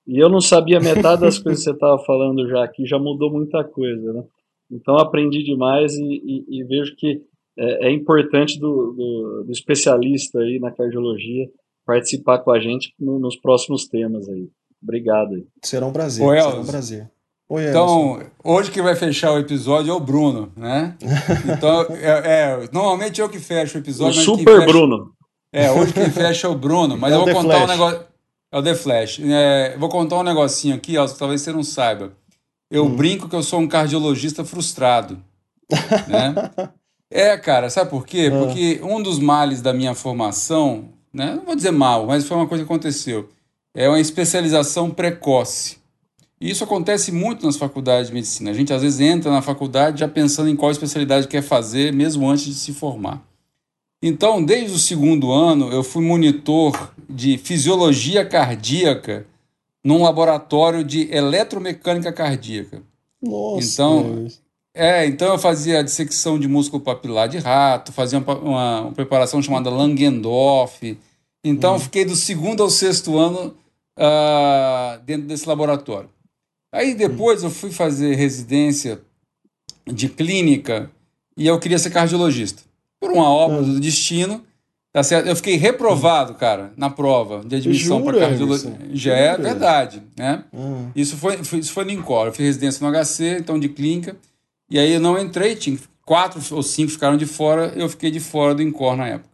e eu não sabia metade das coisas que você estava falando já aqui, já mudou muita coisa, né? Então aprendi demais e, e, e vejo que é, é importante do, do, do, especialista aí na cardiologia participar com a gente no, nos próximos temas aí. Obrigado. Aí. Será um prazer. Oi, será um prazer. Oi, então, hoje que vai fechar o episódio é o Bruno, né? Então, é, é normalmente eu que fecho o episódio. O Super fecha, Bruno. É, hoje quem fecha é o Bruno, mas é eu vou contar Flash. um negócio. É o The Flash. É, vou contar um negocinho aqui, ó, que talvez você não saiba. Eu hum. brinco que eu sou um cardiologista frustrado. Né? é, cara, sabe por quê? Ah. Porque um dos males da minha formação, né? Não vou dizer mal, mas foi uma coisa que aconteceu. É uma especialização precoce. E isso acontece muito nas faculdades de medicina. A gente às vezes entra na faculdade já pensando em qual especialidade quer fazer, mesmo antes de se formar. Então, desde o segundo ano, eu fui monitor de fisiologia cardíaca num laboratório de eletromecânica cardíaca. Nossa. Então, é, então eu fazia dissecção de músculo papilar de rato, fazia uma, uma, uma preparação chamada Langendorf. Então, hum. fiquei do segundo ao sexto ano uh, dentro desse laboratório. Aí depois eu fui fazer residência de clínica e eu queria ser cardiologista. Por uma obra do destino, tá certo? Eu fiquei reprovado, cara, na prova de admissão para cardiologia. Já é verdade, né? Hum. Isso foi, isso foi no INCOR. Eu fiz residência no HC, então de clínica. E aí eu não entrei, tinha quatro ou cinco ficaram de fora, eu fiquei de fora do INCOR na época.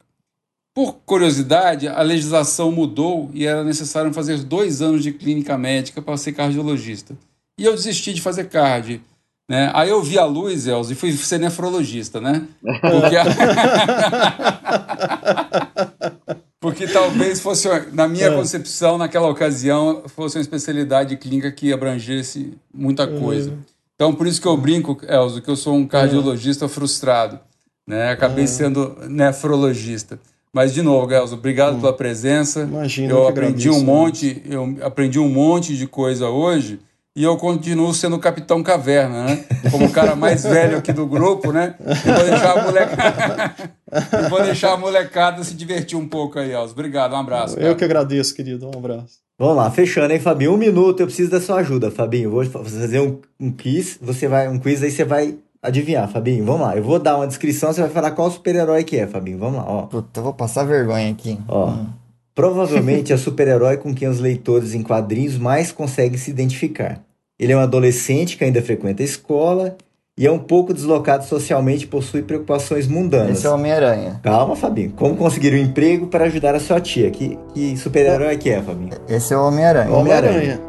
Por curiosidade, a legislação mudou e era necessário fazer dois anos de clínica médica para ser cardiologista e eu desisti de fazer card. Né? Aí eu vi a luz, Elzo, e fui ser nefrologista, né? Porque, a... Porque talvez fosse, na minha é. concepção, naquela ocasião, fosse uma especialidade clínica que abrangesse muita coisa. Uhum. Então, por isso que eu brinco, Elzo, que eu sou um cardiologista uhum. frustrado. Né? Acabei uhum. sendo nefrologista. Mas, de novo, Elzo, obrigado pela presença. Imagina, eu aprendi agradeço, um monte, eu aprendi um monte de coisa hoje e eu continuo sendo o Capitão Caverna, né? Como o cara mais velho aqui do grupo, né? E vou deixar a molecada, vou deixar a molecada se divertir um pouco aí, Elzo. Obrigado, um abraço. Cara. Eu que agradeço, querido. Um abraço. Vamos lá, fechando, hein, Fabinho? Um minuto, eu preciso da sua ajuda, Fabinho. Vou fazer um, um quiz, você vai, um quiz aí você vai adivinhar, Fabinho. Vamos lá, eu vou dar uma descrição, você vai falar qual super-herói que é, Fabinho. Vamos lá, ó. Puta, eu vou passar vergonha aqui. Ó. Hum. Provavelmente é o super-herói com quem os leitores em quadrinhos mais conseguem se identificar. Ele é um adolescente que ainda frequenta a escola e é um pouco deslocado socialmente e possui preocupações mundanas. Esse é o Homem-Aranha. Calma, Fabinho. Como conseguir um emprego para ajudar a sua tia? Que, que super-herói que é, Fabinho? Esse é o Homem-Aranha. Homem-Aranha.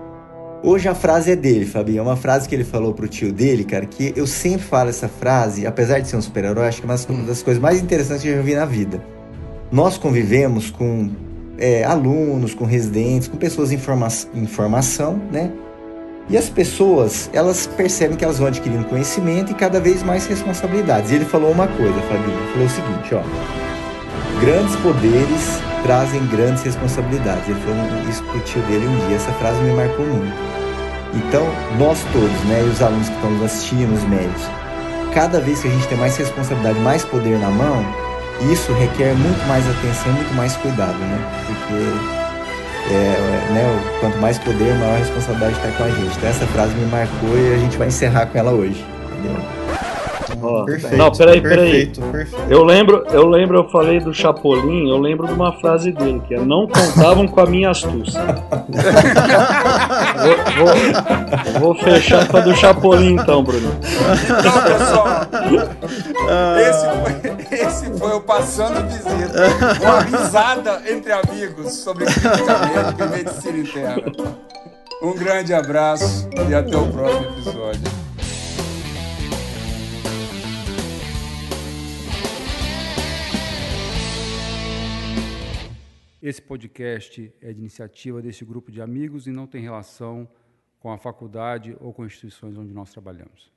Hoje a frase é dele, Fabinho. É uma frase que ele falou pro tio dele, cara, que eu sempre falo essa frase, apesar de ser um super-herói, acho que é uma das coisas mais interessantes que eu já vi na vida. Nós convivemos com é, alunos, com residentes, com pessoas em, forma em formação, né? E as pessoas, elas percebem que elas vão adquirindo conhecimento e cada vez mais responsabilidades. E ele falou uma coisa, Fabinho, ele falou o seguinte, ó. Grandes poderes trazem grandes responsabilidades. Ele falou isso pro tio dele um dia. Essa frase me marcou muito. Então, nós todos, né, e os alunos que estão nos assistindo, os médicos, cada vez que a gente tem mais responsabilidade, mais poder na mão, isso requer muito mais atenção, muito mais cuidado, né? Porque é, né, quanto mais poder, maior responsabilidade está com a gente. Então essa frase me marcou e a gente vai encerrar com ela hoje. Entendeu? Oh, perfeito, não, peraí, peraí. Perfeito, perfeito. Eu lembro, eu lembro, eu falei do Chapolin, eu lembro de uma frase dele, que é não contavam com a minha astúcia. vou, vou, vou, fechar com a do Chapolin então, Bruno. Não, pessoal. Esse foi, esse foi o Passando Visita. Uma risada entre amigos sobre medicamento e medicina interna. Um grande abraço e até o próximo episódio. Esse podcast é de iniciativa desse grupo de amigos e não tem relação com a faculdade ou com instituições onde nós trabalhamos.